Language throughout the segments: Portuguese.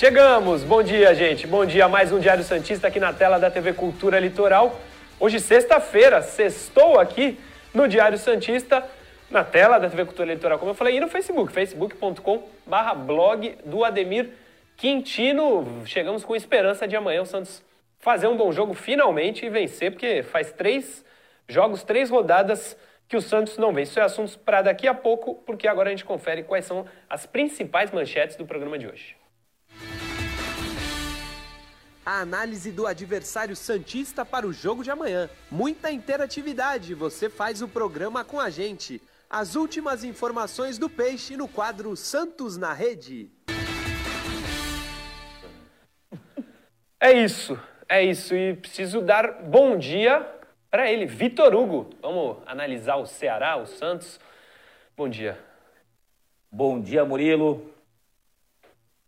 Chegamos! Bom dia, gente. Bom dia. Mais um Diário Santista aqui na tela da TV Cultura Litoral. Hoje, sexta-feira, sextou aqui no Diário Santista, na tela da TV Cultura Litoral, como eu falei, e no Facebook, facebook.com barra blog do Ademir Quintino. Chegamos com esperança de amanhã o Santos fazer um bom jogo finalmente e vencer, porque faz três jogos, três rodadas que o Santos não vence. Isso é assuntos para daqui a pouco, porque agora a gente confere quais são as principais manchetes do programa de hoje. A análise do adversário Santista para o jogo de amanhã. Muita interatividade, você faz o programa com a gente. As últimas informações do Peixe no quadro Santos na Rede. É isso, é isso. E preciso dar bom dia para ele, Vitor Hugo. Vamos analisar o Ceará, o Santos. Bom dia. Bom dia, Murilo.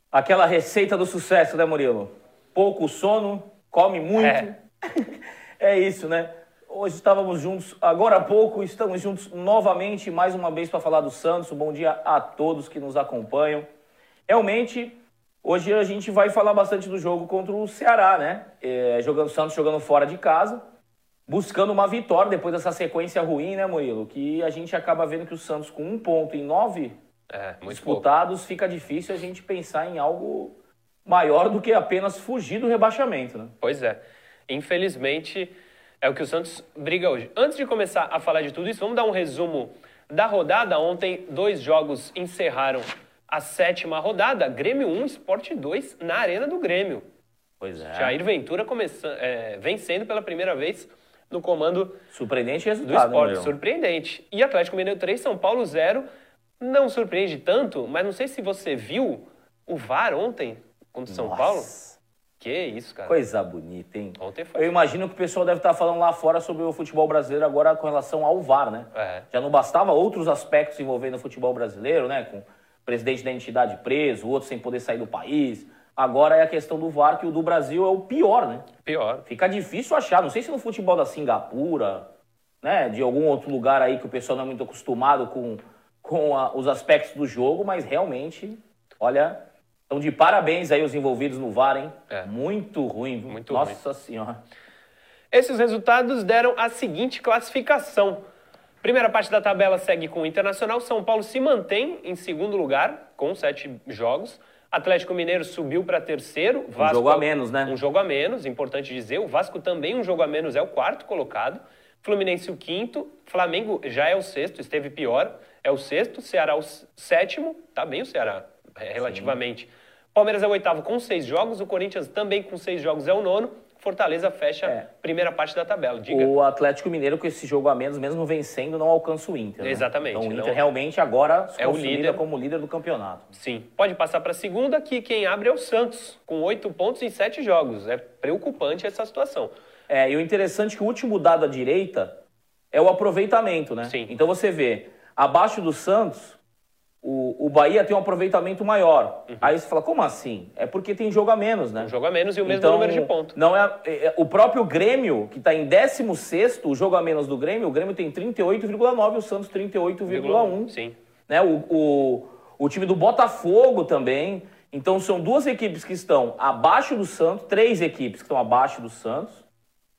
Aquela receita do sucesso, né, Murilo? Pouco sono, come muito. É, é isso, né? Hoje estávamos juntos, agora há pouco estamos juntos novamente, mais uma vez para falar do Santos. Bom dia a todos que nos acompanham. Realmente, hoje a gente vai falar bastante do jogo contra o Ceará, né? É, jogando Santos jogando fora de casa, buscando uma vitória depois dessa sequência ruim, né, Murilo? Que a gente acaba vendo que o Santos com um ponto em nove é, disputados, pouco. fica difícil a gente pensar em algo maior do que apenas fugir do rebaixamento. Né? Pois é. Infelizmente, é o que o Santos briga hoje. Antes de começar a falar de tudo isso, vamos dar um resumo da rodada. Ontem, dois jogos encerraram a sétima rodada. Grêmio 1, Sport 2 na Arena do Grêmio. Pois é. Jair Ventura começando, é, vencendo pela primeira vez no comando Surpreendente resultado, do esporte. Surpreendente. E Atlético Mineiro 3, São Paulo 0. Não surpreende tanto, mas não sei se você viu o VAR ontem Contra São Nossa. Paulo? Que isso, cara. Coisa bonita, hein? Ontem foi. Eu imagino que o pessoal deve estar falando lá fora sobre o futebol brasileiro agora com relação ao VAR, né? É. Já não bastava outros aspectos envolvendo o futebol brasileiro, né? Com o presidente da entidade preso, outro sem poder sair do país. Agora é a questão do VAR, que o do Brasil é o pior, né? Pior. Fica difícil achar. Não sei se no futebol da Singapura, né? De algum outro lugar aí que o pessoal não é muito acostumado com, com a, os aspectos do jogo, mas realmente, olha, então, de parabéns aí os envolvidos no VAR, hein? É. Muito ruim? Muito Nossa ruim. Senhora. Esses resultados deram a seguinte classificação. Primeira parte da tabela segue com o Internacional. São Paulo se mantém em segundo lugar, com sete jogos. Atlético Mineiro subiu para terceiro. Vasco, um jogo a menos, né? Um jogo a menos, importante dizer. O Vasco também um jogo a menos, é o quarto colocado. Fluminense o quinto. Flamengo já é o sexto, esteve pior. É o sexto. Ceará o sétimo. Tá bem o Ceará, relativamente. Sim. Palmeiras é o oitavo com seis jogos, o Corinthians também com seis jogos é o nono. Fortaleza fecha é. a primeira parte da tabela. Diga. O Atlético Mineiro, com esse jogo a menos, mesmo vencendo, não alcança o Inter. Né? Exatamente. Então o Inter não... realmente agora é o líder como líder do campeonato. Sim. Pode passar para a segunda, que quem abre é o Santos, com oito pontos em sete jogos. É preocupante essa situação. É, e o interessante é que o último dado à direita é o aproveitamento, né? Sim. Então você vê, abaixo do Santos, o, o Bahia tem um aproveitamento maior. Uhum. Aí você fala, como assim? É porque tem jogo a menos, né? Um jogo a menos e o mesmo então, número de pontos. Não é, é, é o próprio Grêmio, que está em 16 o jogo a menos do Grêmio, o Grêmio tem 38,9 e o Santos 38,1. Sim. Né? O, o, o time do Botafogo também. Então são duas equipes que estão abaixo do Santos, três equipes que estão abaixo do Santos.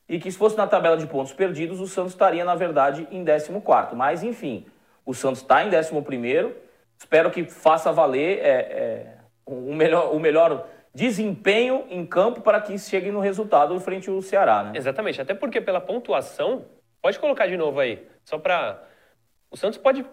E que se fosse na tabela de pontos perdidos, o Santos estaria, na verdade, em 14. Mas, enfim, o Santos está em 11 Espero que faça valer é, é, o, melhor, o melhor desempenho em campo para que chegue no resultado frente ao Ceará, né? Exatamente, até porque pela pontuação, pode colocar de novo aí, só para o Santos pode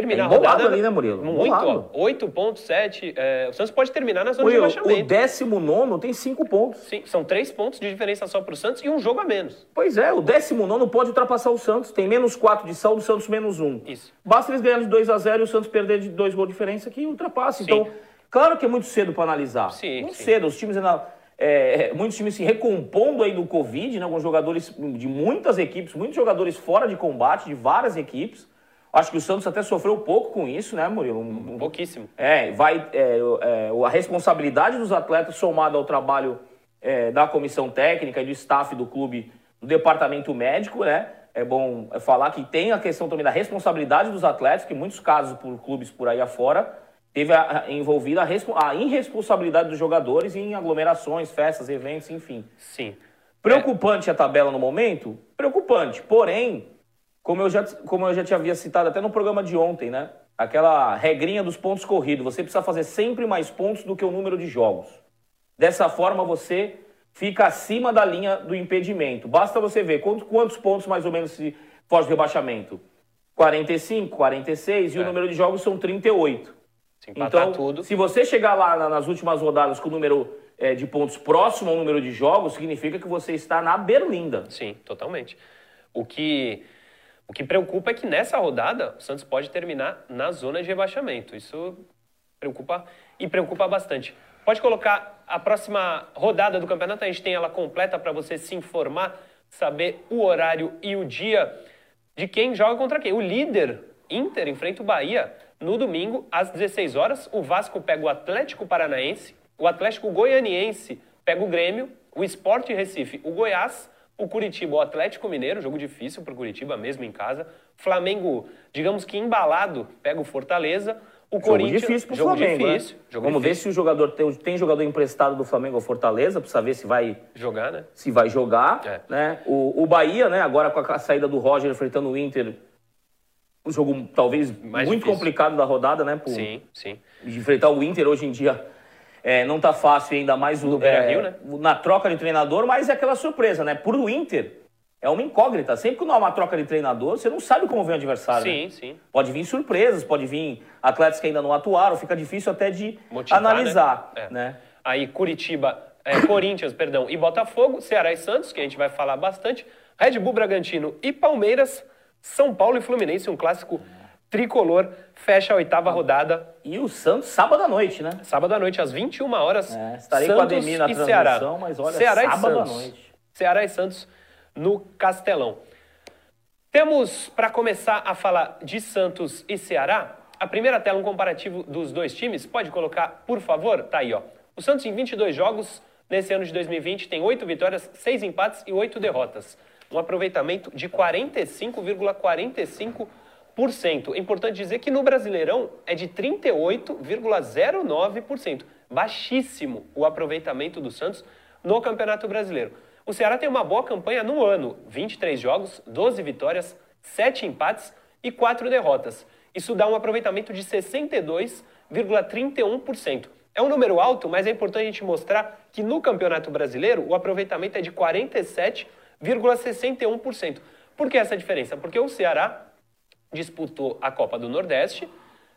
terminar é a rodada ali, né, Murilo? Muito, ó, 8.7, é, o Santos pode terminar na zona Murilo, de rebaixamento. O 19 tem 5 pontos. Sim, são 3 pontos de diferença só para o Santos e um jogo a menos. Pois é, o 19 pode ultrapassar o Santos, tem menos 4 de saldo, o Santos menos 1. Isso. Basta eles ganharem de 2 a 0 e o Santos perder de 2 gols de diferença que ultrapassa. Sim. Então, claro que é muito cedo para analisar. Sim, muito sim. cedo, os times ainda... É, muitos times se recompondo aí do Covid, né, com jogadores de muitas equipes, muitos jogadores fora de combate, de várias equipes. Acho que o Santos até sofreu um pouco com isso, né, Murilo? Um, um pouquíssimo. É, vai, é, é, a responsabilidade dos atletas somada ao trabalho é, da comissão técnica e do staff do clube, do departamento médico, né? É bom falar que tem a questão também da responsabilidade dos atletas, que em muitos casos por clubes por aí afora teve a, a, envolvida a, a, irresponsabilidade dos jogadores em aglomerações, festas, eventos, enfim. Sim. Preocupante é. a tabela no momento? Preocupante. Porém, como eu, já, como eu já te havia citado até no programa de ontem, né? Aquela regrinha dos pontos corridos. Você precisa fazer sempre mais pontos do que o número de jogos. Dessa forma, você fica acima da linha do impedimento. Basta você ver quantos, quantos pontos mais ou menos se foge do rebaixamento. 45, 46 e é. o número de jogos são 38. Se então, tudo. se você chegar lá nas últimas rodadas com o número é, de pontos próximo ao número de jogos, significa que você está na berlinda. Sim, totalmente. O que, o que preocupa é que nessa rodada o Santos pode terminar na zona de rebaixamento. Isso preocupa e preocupa bastante. Pode colocar a próxima rodada do campeonato, a gente tem ela completa para você se informar, saber o horário e o dia de quem joga contra quem. O líder, Inter, enfrenta o Bahia no domingo, às 16 horas. O Vasco pega o Atlético Paranaense, o Atlético Goianiense pega o Grêmio, o Sport Recife, o Goiás, o Curitiba, o Atlético Mineiro, jogo difícil para o Curitiba, mesmo em casa. Flamengo, digamos que embalado, pega o Fortaleza. O jogo Corinthians, difícil pro jogo Flamengo, difícil. Né? Jogo Vamos difícil. ver se o jogador tem, tem jogador emprestado do Flamengo ao Fortaleza, para saber se vai jogar, né? Se vai jogar, é. né? O, o Bahia, né, agora com a saída do Roger enfrentando o Inter, um jogo talvez Mais muito difícil. complicado da rodada, né? Por, sim, sim. De enfrentar o Inter hoje em dia é, não tá fácil ainda mais o, é, Rio, né? na troca de treinador, mas é aquela surpresa, né? Por o Inter, é uma incógnita. Sempre que não há uma troca de treinador, você não sabe como vem o adversário. Sim, né? sim. Pode vir surpresas, pode vir atletas que ainda não atuaram, fica difícil até de Motivar, analisar. Né? É. né? Aí Curitiba, é, Corinthians, perdão, e Botafogo, Ceará e Santos, que a gente vai falar bastante, Red Bull Bragantino e Palmeiras, São Paulo e Fluminense, um clássico tricolor, fecha a oitava rodada. E o Santos, sábado à noite, né? Sábado à noite, às 21 horas. É, estarei Santos com a Ademir na transmissão, Ceará. mas olha, Ceará sábado à noite. Ceará e Santos no Castelão. Temos, para começar a falar de Santos e Ceará, a primeira tela, um comparativo dos dois times. Pode colocar, por favor? Tá aí, ó. O Santos, em 22 jogos, nesse ano de 2020, tem 8 vitórias, 6 empates e 8 derrotas. Um aproveitamento de 45,45%. É importante dizer que no Brasileirão é de 38,09%. Baixíssimo o aproveitamento do Santos no Campeonato Brasileiro. O Ceará tem uma boa campanha no ano: 23 jogos, 12 vitórias, 7 empates e 4 derrotas. Isso dá um aproveitamento de 62,31%. É um número alto, mas é importante a gente mostrar que no Campeonato Brasileiro o aproveitamento é de 47,61%. Por que essa diferença? Porque o Ceará disputou a Copa do Nordeste,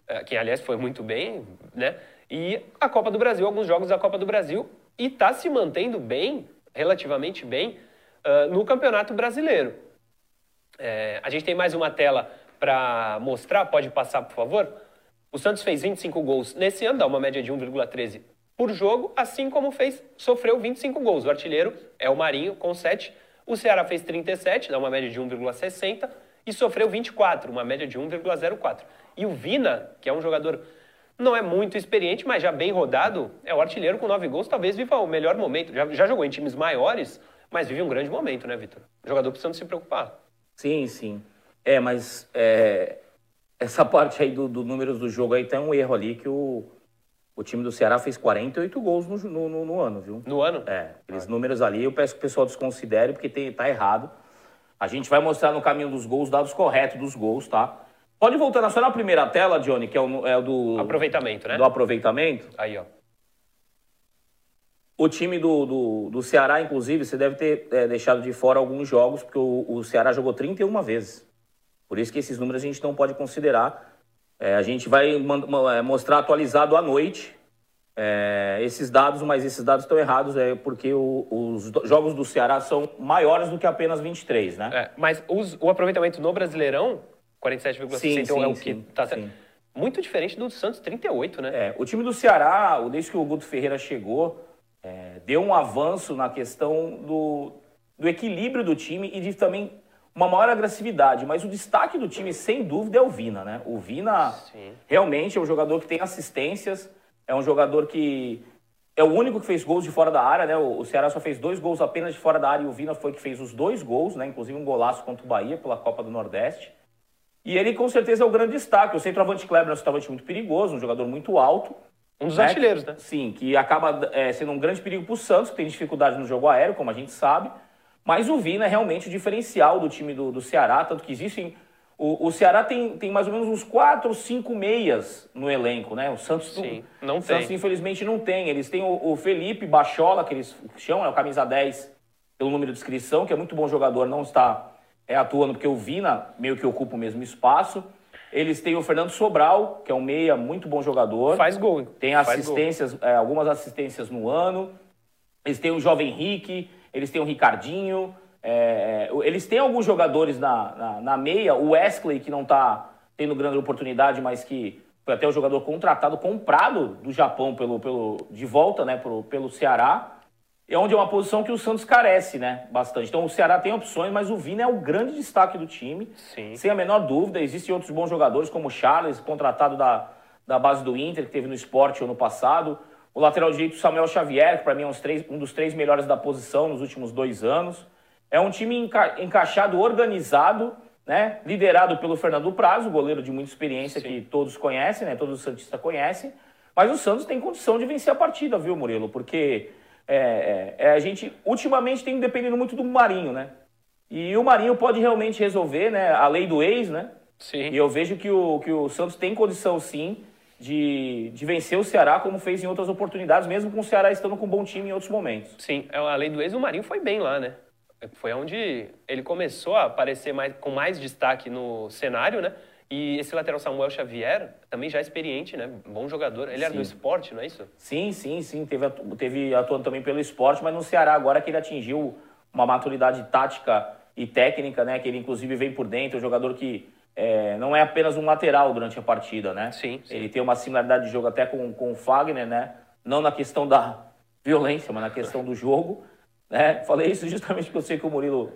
eh, que aliás foi muito bem, né? E a Copa do Brasil, alguns jogos da Copa do Brasil, e está se mantendo bem relativamente bem uh, no Campeonato Brasileiro. É, a gente tem mais uma tela para mostrar, pode passar, por favor? O Santos fez 25 gols nesse ano, dá uma média de 1,13 por jogo, assim como fez, sofreu 25 gols. O artilheiro é o Marinho, com 7. O Ceará fez 37, dá uma média de 1,60 e sofreu 24, uma média de 1,04. E o Vina, que é um jogador não é muito experiente, mas já bem rodado, é o artilheiro com nove gols, talvez viva o melhor momento. Já, já jogou em times maiores, mas vive um grande momento, né, Vitor? O jogador precisando se preocupar. Sim, sim. É, mas é, essa parte aí do, do números do jogo aí tem um erro ali que o, o time do Ceará fez 48 gols no, no, no ano, viu? No ano? É, aqueles ah. números ali eu peço que o pessoal desconsidere porque tem, tá errado. A gente vai mostrar no caminho dos gols, dados corretos dos gols, tá? Pode voltar só na primeira tela, Johnny, que é o, é o do... Aproveitamento, né? Do aproveitamento. Aí, ó. O time do, do, do Ceará, inclusive, você deve ter é, deixado de fora alguns jogos, porque o, o, Ceará jogou 31 vezes. Por isso que esses números a gente não pode considerar. É, a gente vai é, mostrar atualizado à noite é, esses dados, mas esses dados estão errados, é porque o, os jogos do Ceará são maiores do que apenas 23, né? É, mas os, o aproveitamento no Brasileirão 47,6 então é o que está Muito diferente do Santos 38, né? É, o time do Ceará, desde que o Guto Ferreira chegou, é, deu um avanço na questão do, do equilíbrio do time e de também uma maior agressividade. Mas o destaque do time, sem dúvida, é o Vina, né? O Vina Sim. realmente é um jogador que tem assistências, é um jogador que é o único que fez gols de fora da área, né? O Ceará só fez dois gols apenas de fora da área e o Vina foi que fez os dois gols, né? Inclusive um golaço contra o Bahia pela Copa do Nordeste. E ele com certeza é o grande destaque. O centroavante Kleber é um centroavante muito perigoso, um jogador muito alto. Um dos artilheiros, né? Sim, que acaba é, sendo um grande perigo para o Santos, que tem dificuldade no jogo aéreo, como a gente sabe. Mas o Vina é realmente o diferencial do time do, do Ceará, tanto que existem. O, o, Ceará tem, tem mais ou menos uns quatro ou cinco meias no elenco, né? O Santos Sim, não, o Santos, infelizmente, não tem. Eles têm o, o Felipe Bachola, que eles chamam, é o camisa 10, pelo número de inscrição, que é muito bom jogador, não está é, atuando porque o Vina meio que ocupa o mesmo espaço. Eles têm o Fernando Sobral, que é um meia, muito bom jogador. Faz gol. Tem assistências, é, algumas assistências no ano. Eles têm o Jovem Henrique, eles têm o Ricardinho. É, é eles têm alguns jogadores na, na, na, meia. O Wesley, que não está tendo grande oportunidade, mas que foi até o jogador contratado, comprado do Japão pelo, pelo, de volta né, pelo, pelo Ceará é onde é uma posição que o Santos carece, né? Bastante. Então o Ceará tem opções, mas o Vina é o grande destaque do time. Sim. Sem a menor dúvida. Existem outros bons jogadores, como o Charles, contratado da, da base do Inter, que teve no esporte ano passado. O lateral direito Samuel Xavier, que para mim é três, um dos três melhores da posição nos últimos dois anos. É um time enca encaixado, organizado, né? liderado pelo Fernando Prazo, goleiro de muita experiência Sim. que todos conhecem, né? todos os Santistas conhecem. Mas o Santos tem condição de vencer a partida, viu, Murilo? Porque é, é, é, a gente ultimamente tem dependido muito do Marinho, né? E o Marinho pode realmente resolver, né? A lei do ex, né? Sim. E eu vejo que o, que o Santos tem condição, sim, de, de vencer o Ceará, como fez em outras oportunidades, mesmo com o Ceará estando com um bom time em outros momentos. Sim, é, a lei do ex, o Marinho foi bem lá, né? Foi onde ele começou a aparecer mais, com mais destaque no cenário, né? E esse lateral Samuel Xavier, também já experiente, né? Bom jogador. Ele sim. era do esporte, não é isso? Sim, sim, sim. Teve, teve atuando também pelo esporte, mas no Ceará agora que ele atingiu uma maturidade tática e técnica, né? Que ele inclusive vem por dentro, um jogador que é, não é apenas um lateral durante a partida, né? Sim, sim. Ele tem uma similaridade de jogo até com, com o Fagner, né? Não na questão da violência, mas na questão do jogo. Né? Falei isso justamente porque eu sei que o Murilo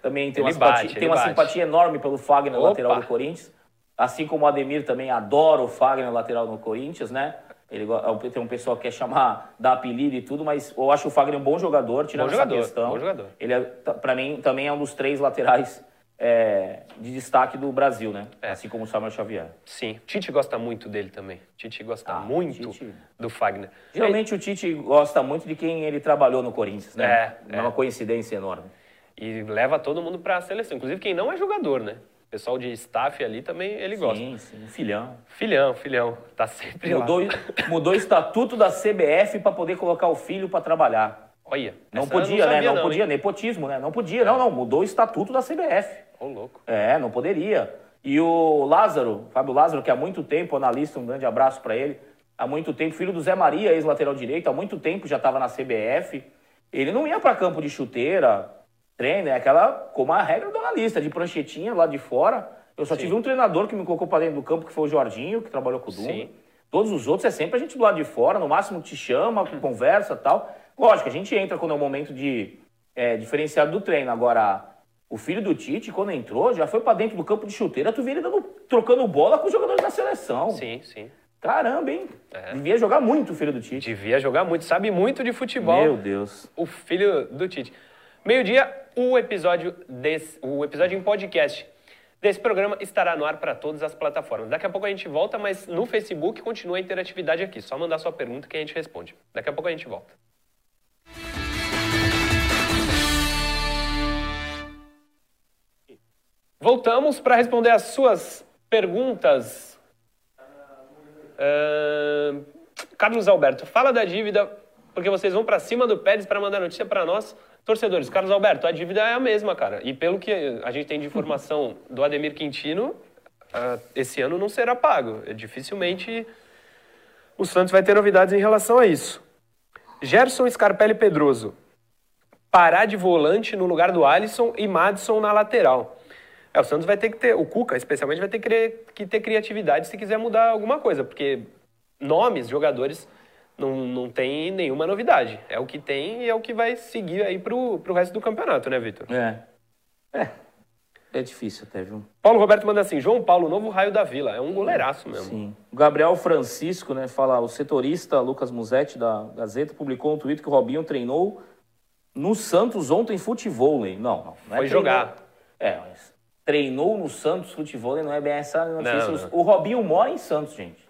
também tem, uma, bate, simpatia, tem uma simpatia enorme pelo Fagner, Opa. lateral do Corinthians. Assim como o Ademir também adora o Fagner lateral no Corinthians, né? Ele tem um pessoal que quer chamar, dar apelido e tudo, mas eu acho o Fagner um bom jogador, tirando bom jogador, essa questão. Bom jogador. Ele, é, para mim, também é um dos três laterais é, de destaque do Brasil, né? É. Assim como o Samuel Xavier. Sim. Tite gosta muito dele também. Tite gosta ah, muito Tite... do Fagner. Geralmente o Tite gosta muito de quem ele trabalhou no Corinthians, né? É, é uma coincidência enorme. E leva todo mundo para a seleção, inclusive quem não é jogador, né? pessoal de staff ali também ele sim, gosta. Sim, sim. Filhão. Filhão, filhão. Tá sempre mudou, lá. Mudou o estatuto da CBF para poder colocar o filho para trabalhar. Olha. Não podia, não né? Não, não podia, hein? nepotismo, né? Não podia, é. não, não. Mudou o estatuto da CBF. Ô, oh, louco. É, não poderia. E o Lázaro, Fábio Lázaro, que há muito tempo, analista, um grande abraço para ele, há muito tempo, filho do Zé Maria, ex-lateral direito, há muito tempo já estava na CBF. Ele não ia para campo de chuteira, treino, é aquela, como a regra do analista, de pranchetinha lá de fora. Eu só Sim. tive um treinador que me colocou para dentro do campo, que foi o Jorginho, que trabalhou com o Dunga. Todos os outros é sempre a gente do lado de fora, no máximo te chama, conversa tal. Lógico, a gente entra quando é o momento de é, diferenciado do treino. Agora, o filho do Tite, quando entrou, já foi para dentro do campo de chuteira, tu vê ele dando, trocando bola com os jogadores da seleção. Sim, sim. Caramba, hein? É. Devia jogar muito o filho do Tite. Devia jogar muito, sabe muito de futebol. Meu Deus. O filho do Tite. Meio-dia, o episódio desse, o episódio em podcast desse programa estará no ar para todas as plataformas. Daqui a pouco a gente volta, mas no Facebook continua a interatividade aqui. Só mandar sua pergunta que a gente responde. Daqui a pouco a gente volta. Voltamos para responder as suas perguntas. Uh, Carlos Alberto, fala da dívida, porque vocês vão para cima do Pérez para mandar notícia para nós torcedores. Carlos Alberto, a dívida é a mesma, cara. E pelo que a gente tem de informação do Ademir Quintino, esse ano não será pago. Dificilmente o Santos vai ter novidades em relação a isso. Gerson Scarpelli Pedroso. Parar de volante no lugar do Alisson e Madison na lateral. É, o Santos vai ter que ter, o Cuca especialmente vai ter que ter criatividade se quiser mudar alguma coisa, porque nomes, jogadores não, não tem nenhuma novidade. É o que tem e é o que vai seguir aí pro, pro resto do campeonato, né, Vitor? É. É. É difícil até, viu? Paulo Roberto manda assim, João Paulo, novo raio da Vila. É um goleiraço mesmo. Sim. O Gabriel Francisco, né, fala, o setorista Lucas Musetti, da Gazeta, publicou um tweet que o Robinho treinou no Santos ontem futebol. Não, não. não é Foi jogar. É, mas treinou no Santos futebol e não é bem essa notícia. Não, não. O Robinho mora em Santos, gente.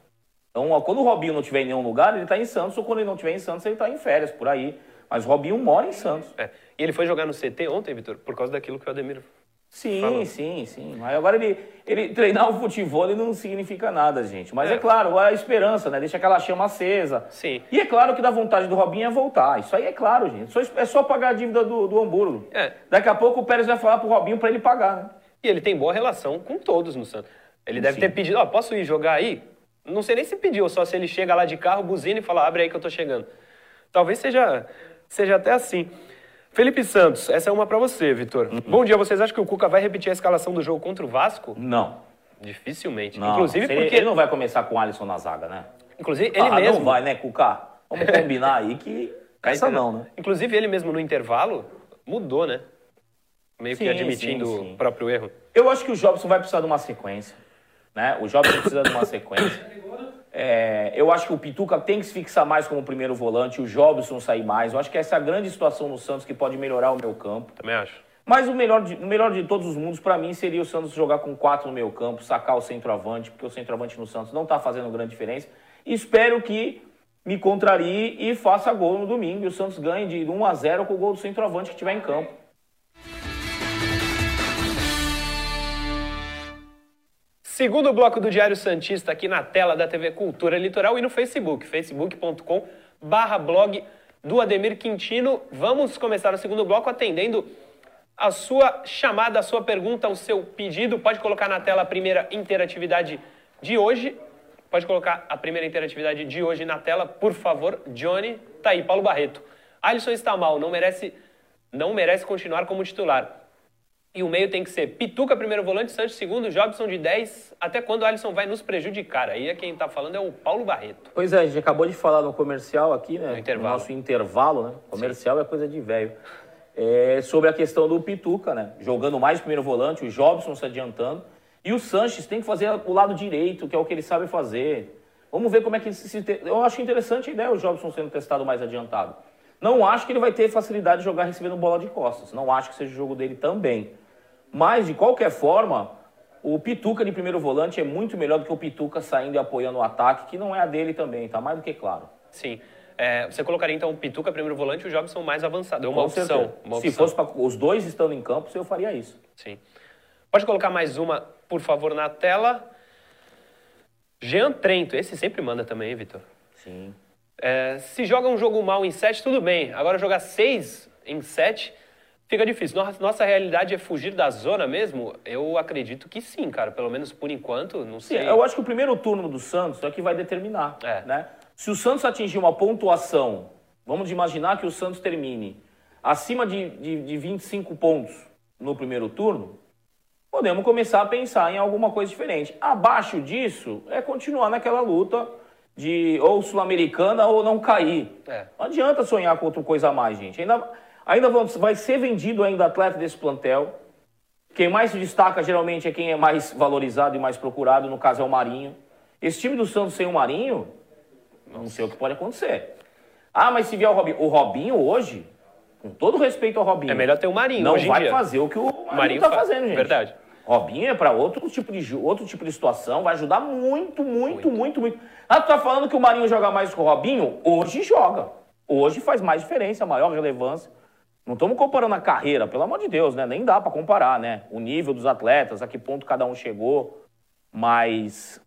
Então, quando o Robinho não estiver em nenhum lugar, ele está em Santos, ou quando ele não estiver em Santos, ele está em férias, por aí. Mas o Robinho mora em Santos. É. E ele foi jogar no CT ontem, Vitor, por causa daquilo que o Ademir. Sim, Falou. sim, sim. Mas agora ele, ele treinar o futebol ele não significa nada, gente. Mas é, claro, agora a esperança, né? Deixa aquela chama acesa. Sim. E é claro que dá vontade do Robinho é voltar. Isso aí é claro, gente. É só pagar a dívida do, do Hamburgo. É. Daqui a pouco o Pérez vai falar pro Robinho para ele pagar, né? E ele tem boa relação com todos no Santos. Ele deve Sim. ter pedido, ó, posso ir jogar aí? Não sei nem se pediu, só se ele chega lá de carro, buzina e fala, abre aí que eu tô chegando. Talvez seja, seja até assim. Felipe Santos, essa é uma pra você, Vitor. Uhum. Bom dia, vocês acham que o Cuca vai repetir a escalação do jogo contra o Vasco? Não. Dificilmente. não. Inclusive ele, porque... ele não vai começar com o Alisson na zaga, né? Inclusive ele ah, mesmo... não vai, né, Cuca? Vamos combinar aí que essa não, né? Inclusive ele mesmo no intervalo mudou, né? Meio que Sim, admitindo sim, sim. o próprio erro. Eu acho que o Jobson vai precisar de uma sequência. Né? O Jobson precisa de uma sequência. É, eu acho que o Pituca tem que se fixar mais como primeiro volante, o Jobson sair mais. Eu acho que essa é a grande situação no Santos que pode melhorar o meu campo. Também acho. Mas o melhor de, o melhor de todos os mundos, para mim, seria o Santos jogar com quatro no meio campo, sacar o centroavante, porque o centroavante no Santos não está fazendo grande diferença. E espero que me contrarie e faça gol no domingo. E o Santos ganhe de 1 a 0 com o gol do centroavante que estiver em campo. Segundo bloco do Diário Santista aqui na tela da TV Cultura Litoral e no Facebook, facebook.com barra blog do Ademir Quintino. Vamos começar o segundo bloco atendendo a sua chamada, a sua pergunta, o seu pedido. Pode colocar na tela a primeira interatividade de hoje. Pode colocar a primeira interatividade de hoje na tela, por favor. Johnny, tá aí, Paulo Barreto. Alisson está mal, não merece, não merece continuar como titular. E o meio tem que ser Pituca, primeiro volante, Santos, segundo, Jobson de 10. Até quando o Alisson vai nos prejudicar? Aí é quem tá falando é o Paulo Barreto. Pois é, a gente acabou de falar no comercial aqui, né? No intervalo. nosso intervalo, né? Comercial é coisa de velho. É, sobre a questão do Pituca, né? Jogando mais primeiro volante, o Jobson se adiantando. E o Sanches tem que fazer o lado direito, que é o que ele sabe fazer. Vamos ver como é que se. se Eu acho interessante a ideia o Jobson sendo testado mais adiantado. Não acho que ele vai ter facilidade de jogar recebendo bola de costas. Não acho que seja o jogo dele também. Mas, de qualquer forma, o Pituca de primeiro volante é muito melhor do que o Pituca saindo e apoiando o ataque, que não é a dele também, tá mais do que claro. Sim. É, você colocaria então o Pituca, primeiro volante, e o Jobson mais avançado. É uma opção. Uma Se opção. fosse para os dois estando em campo, eu faria isso. Sim. Pode colocar mais uma, por favor, na tela. Jean Trento, esse sempre manda também, Vitor? Sim. É, se joga um jogo mal em 7, tudo bem. Agora jogar 6 em 7 fica difícil. Nossa, nossa realidade é fugir da zona mesmo? Eu acredito que sim, cara. Pelo menos por enquanto, não Sim, sei. eu acho que o primeiro turno do Santos é que vai determinar. É. Né? Se o Santos atingir uma pontuação, vamos imaginar que o Santos termine acima de, de, de 25 pontos no primeiro turno, podemos começar a pensar em alguma coisa diferente. Abaixo disso, é continuar naquela luta de ou sul-americana ou não cair. É. Não adianta sonhar com outra coisa a mais, gente. Ainda, ainda vai ser vendido ainda atleta desse plantel. Quem mais se destaca geralmente é quem é mais valorizado e mais procurado, no caso é o Marinho. Esse time do Santos sem o Marinho, não sei o que pode acontecer. Ah, mas se vier o Robinho, o Robinho hoje, com todo respeito ao Robinho, É melhor ter o Marinho não hoje em vai fazer o que o Marinho, Marinho está fa- fazendo, gente. Verdade. Robinho é para outro tipo de outro tipo de situação, vai ajudar muito, muito, muito, muito. Ah, tu tá falando que o Marinho joga mais que o Robinho? Hoje joga. Hoje faz mais diferença, maior relevância. Não estamos comparando a carreira, pelo amor de Deus, né? Nem dá para comparar, né? O nível dos atletas, a que ponto cada um chegou. Mas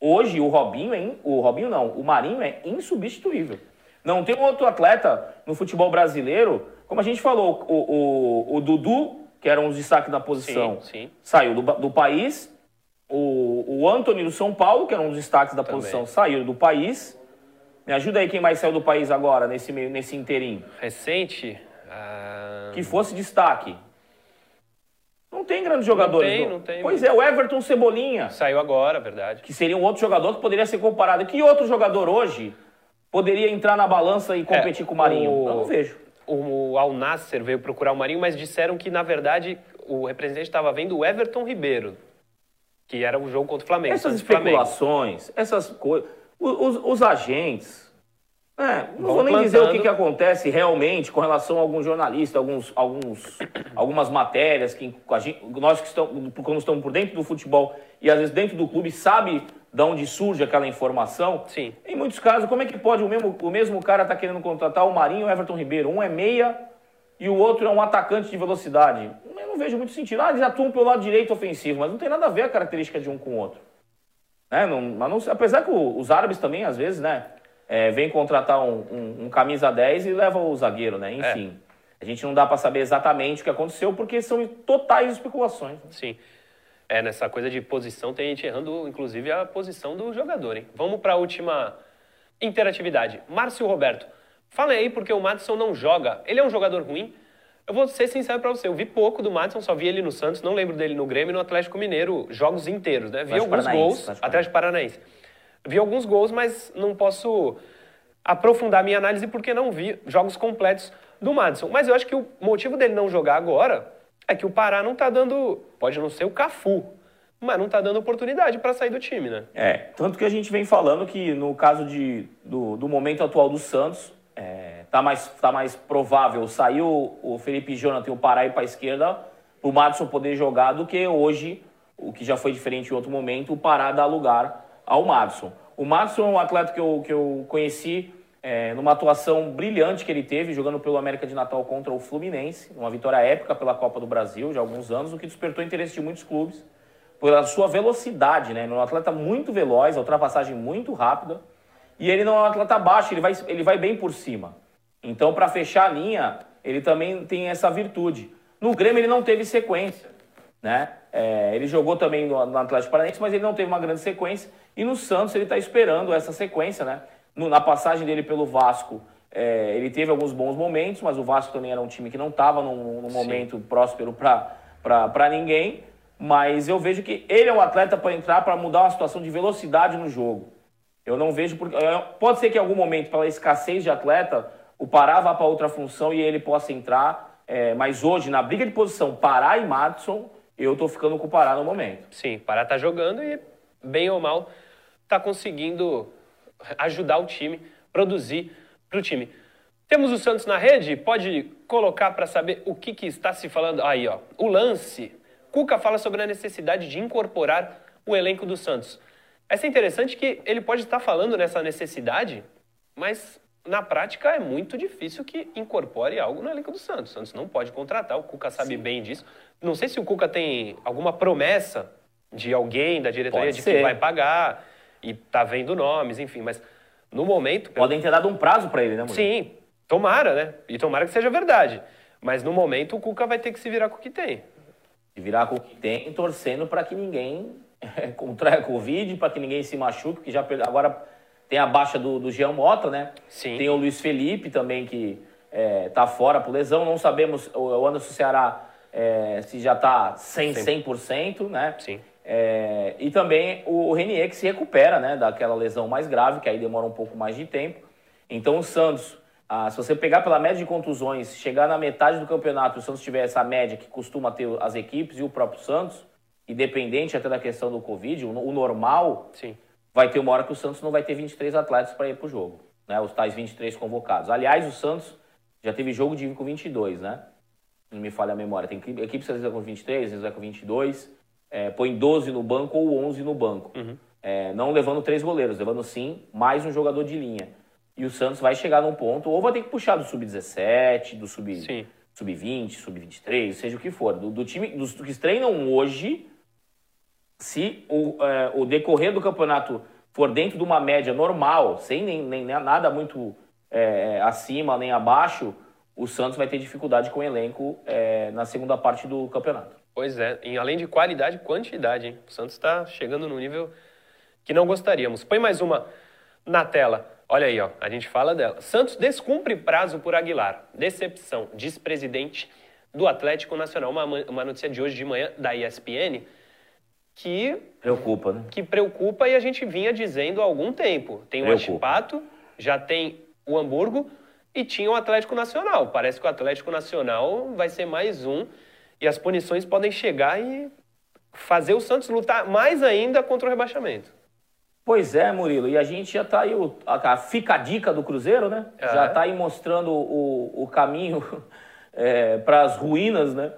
hoje o Robinho é in- o Robinho não, o Marinho é insubstituível. Não tem outro atleta no futebol brasileiro, como a gente falou, o, o, o Dudu, que era um destaque da posição, Sim, sim. saiu do, do país. O, o Anthony do São Paulo, que era um dos destaques da Também. posição, saiu do país. Me ajuda aí quem mais saiu do país agora, nesse, nesse inteirinho. Recente. Ah, Que fosse destaque. Não tem grandes jogadores. tem, não tem. Pois é, o Everton Cebolinha, Saiu agora, verdade. que seria um outro jogador que poderia ser comparado. Que outro jogador hoje poderia entrar na balança e competir É, com o Marinho? o- Eu não vejo. O Al Nasser veio procurar o Marinho, mas disseram que, na verdade, o representante estava vendo o Everton Ribeiro, que era o jogo contra o Flamengo. Essas Santos e Flamengo. especulações, essas coisas. Os, os agentes. É, não vou nem plantando. dizer o que, que acontece realmente com relação a alguns jornalistas, alguns, alguns, algumas matérias que gente, nós que estamos, quando estamos por dentro do futebol e às vezes dentro do clube sabe de onde surge aquela informação. Sim. Em muitos casos, como é que pode o mesmo, o mesmo cara estar tá querendo contratar o Marinho e o Everton Ribeiro? Um é meia e o outro é um atacante de velocidade. Eu não vejo muito sentido. Ah, eles atuam pelo lado direito ofensivo, mas não tem nada a ver a característica de um com o outro. Né? Não, mas não, apesar que os árabes também, às vezes, né? É, vem contratar um, um, um, camisa 10 e leva o zagueiro, né? Enfim. É. A gente não dá para saber exatamente o que aconteceu, porque são totais especulações. Né? Sim. É, nessa coisa de posição, tem gente errando, inclusive, a posição do jogador, hein? Vamos para a última interatividade. Márcio Roberto, fala aí porque o Madison não joga. Ele é um jogador ruim? Eu vou ser sincero para você, eu vi pouco do Madison, só vi ele no Santos, não lembro dele no Grêmio e no Atlético Mineiro, jogos inteiros, né? Vi alguns gols, Atlético Paranaense. Vi alguns gols, mas não posso aprofundar minha análise porque não vi jogos completos do Madison. Mas eu acho que o motivo dele não jogar agora é que o Pará não está dando, pode não ser o Cafu, mas não está dando oportunidade para sair do time, né? É, tanto que a gente vem falando que no caso de, do, do momento atual do Santos, é, tá, mais, tá mais provável sair o, o Felipe Jonathan e o Pará ir para esquerda para o Madison poder jogar do que hoje, o que já foi diferente em outro momento, o Pará dar lugar ao Madison. O Madison é um atleta que eu, que eu conheci é, numa atuação brilhante que ele teve, jogando pelo América de Natal contra o Fluminense, uma vitória épica pela Copa do Brasil de alguns anos, o que despertou interesse de muitos clubes pela sua velocidade, né? É um atleta muito veloz, ultrapassagem muito rápida, e ele não é um atleta baixo, ele vai, ele vai bem por cima. Então, para fechar a linha, ele também tem essa virtude. No Grêmio ele não teve sequência, né? É, ele jogou também no, no Atlético Paranaense, mas ele não teve uma grande sequência. E no Santos ele está esperando essa sequência, né? No, na passagem dele pelo Vasco, é, ele teve alguns bons momentos, mas o Vasco também era um time que não estava num, num momento próspero para ninguém. Mas eu vejo que ele é um atleta para entrar para mudar uma situação de velocidade no jogo. Eu não vejo porque pode ser que em algum momento pela escassez de atleta o Pará vá para outra função e ele possa entrar. É, mas hoje na briga de posição Pará e Madison eu estou ficando com o Pará no momento. Sim, o Pará está jogando e bem ou mal está conseguindo ajudar o time, produzir para o time. Temos o Santos na rede? Pode colocar para saber o que, que, está se falando. Aí, ó. O lance. Cuca fala sobre a necessidade de incorporar o elenco do Santos. Essa é interessante que ele pode estar falando nessa necessidade, mas na prática é muito difícil que incorpore algo no elenco do Santos. O Santos não pode contratar, o Cuca sabe Sim. bem disso. Não sei se o Cuca tem alguma promessa de alguém da diretoria pode de ser. que vai pagar e tá vendo nomes, enfim, mas no momento. Podem ter dado um prazo para ele, né, mulher? Sim, tomara, né? E tomara que seja verdade. Mas no momento o Cuca vai ter que se virar com o que tem. Se virar com o que tem, torcendo para que ninguém contraia a Covid, para que ninguém se machuque, que já agora tem a baixa do, do Jean Mota, né? Sim. Tem o Luiz Felipe também que é, tá fora por lesão. Não sabemos o Anderson Ceará é, se já tá 100%, 100% né? Sim. É, e também o Renier que se recupera né, daquela lesão mais grave, que aí demora um pouco mais de tempo. Então o Santos, ah, se você pegar pela média de contusões, chegar na metade do campeonato, o Santos tiver essa média que costuma ter as equipes e o próprio Santos, independente até da questão do Covid, o, o normal, Sim. Vai ter uma hora que o Santos não vai ter 23 atletas para ir para o jogo, né, os tais 23 convocados. Aliás, o Santos já teve jogo de com 22, né? Não me falha a memória. Tem equipes que às vezes vai com 23, às vezes vai com 22 é, põe 12 no banco ou 11 no banco. Uhum. É, não levando três goleiros, levando sim mais um jogador de linha. E o Santos vai chegar num ponto, ou vai ter que puxar do sub-17, do sub-20, sub sub-23, seja o que for. Do, do time, dos que treinam hoje, se o, é, o decorrer do campeonato for dentro de uma média normal, sem nem, nem nada muito é, acima nem abaixo, o Santos vai ter dificuldade com o elenco é, na segunda parte do campeonato. Pois é, em além de qualidade, quantidade, hein? O Santos está chegando no nível que não gostaríamos. Põe mais uma na tela. Olha aí, ó, a gente fala dela. Santos descumpre prazo por Aguilar. Decepção, diz presidente do Atlético Nacional. Uma, uma notícia de hoje de manhã da ESPN que preocupa, né? Que preocupa e a gente vinha dizendo há algum tempo. Tem o Achipato, já tem o Hamburgo e tinha o Atlético Nacional. Parece que o Atlético Nacional vai ser mais um e as punições podem chegar e fazer o Santos lutar mais ainda contra o rebaixamento. Pois é, Murilo, e a gente já está aí, o, a, a fica a dica do Cruzeiro, né? É. Já está aí mostrando o, o caminho é, para as ruínas, né?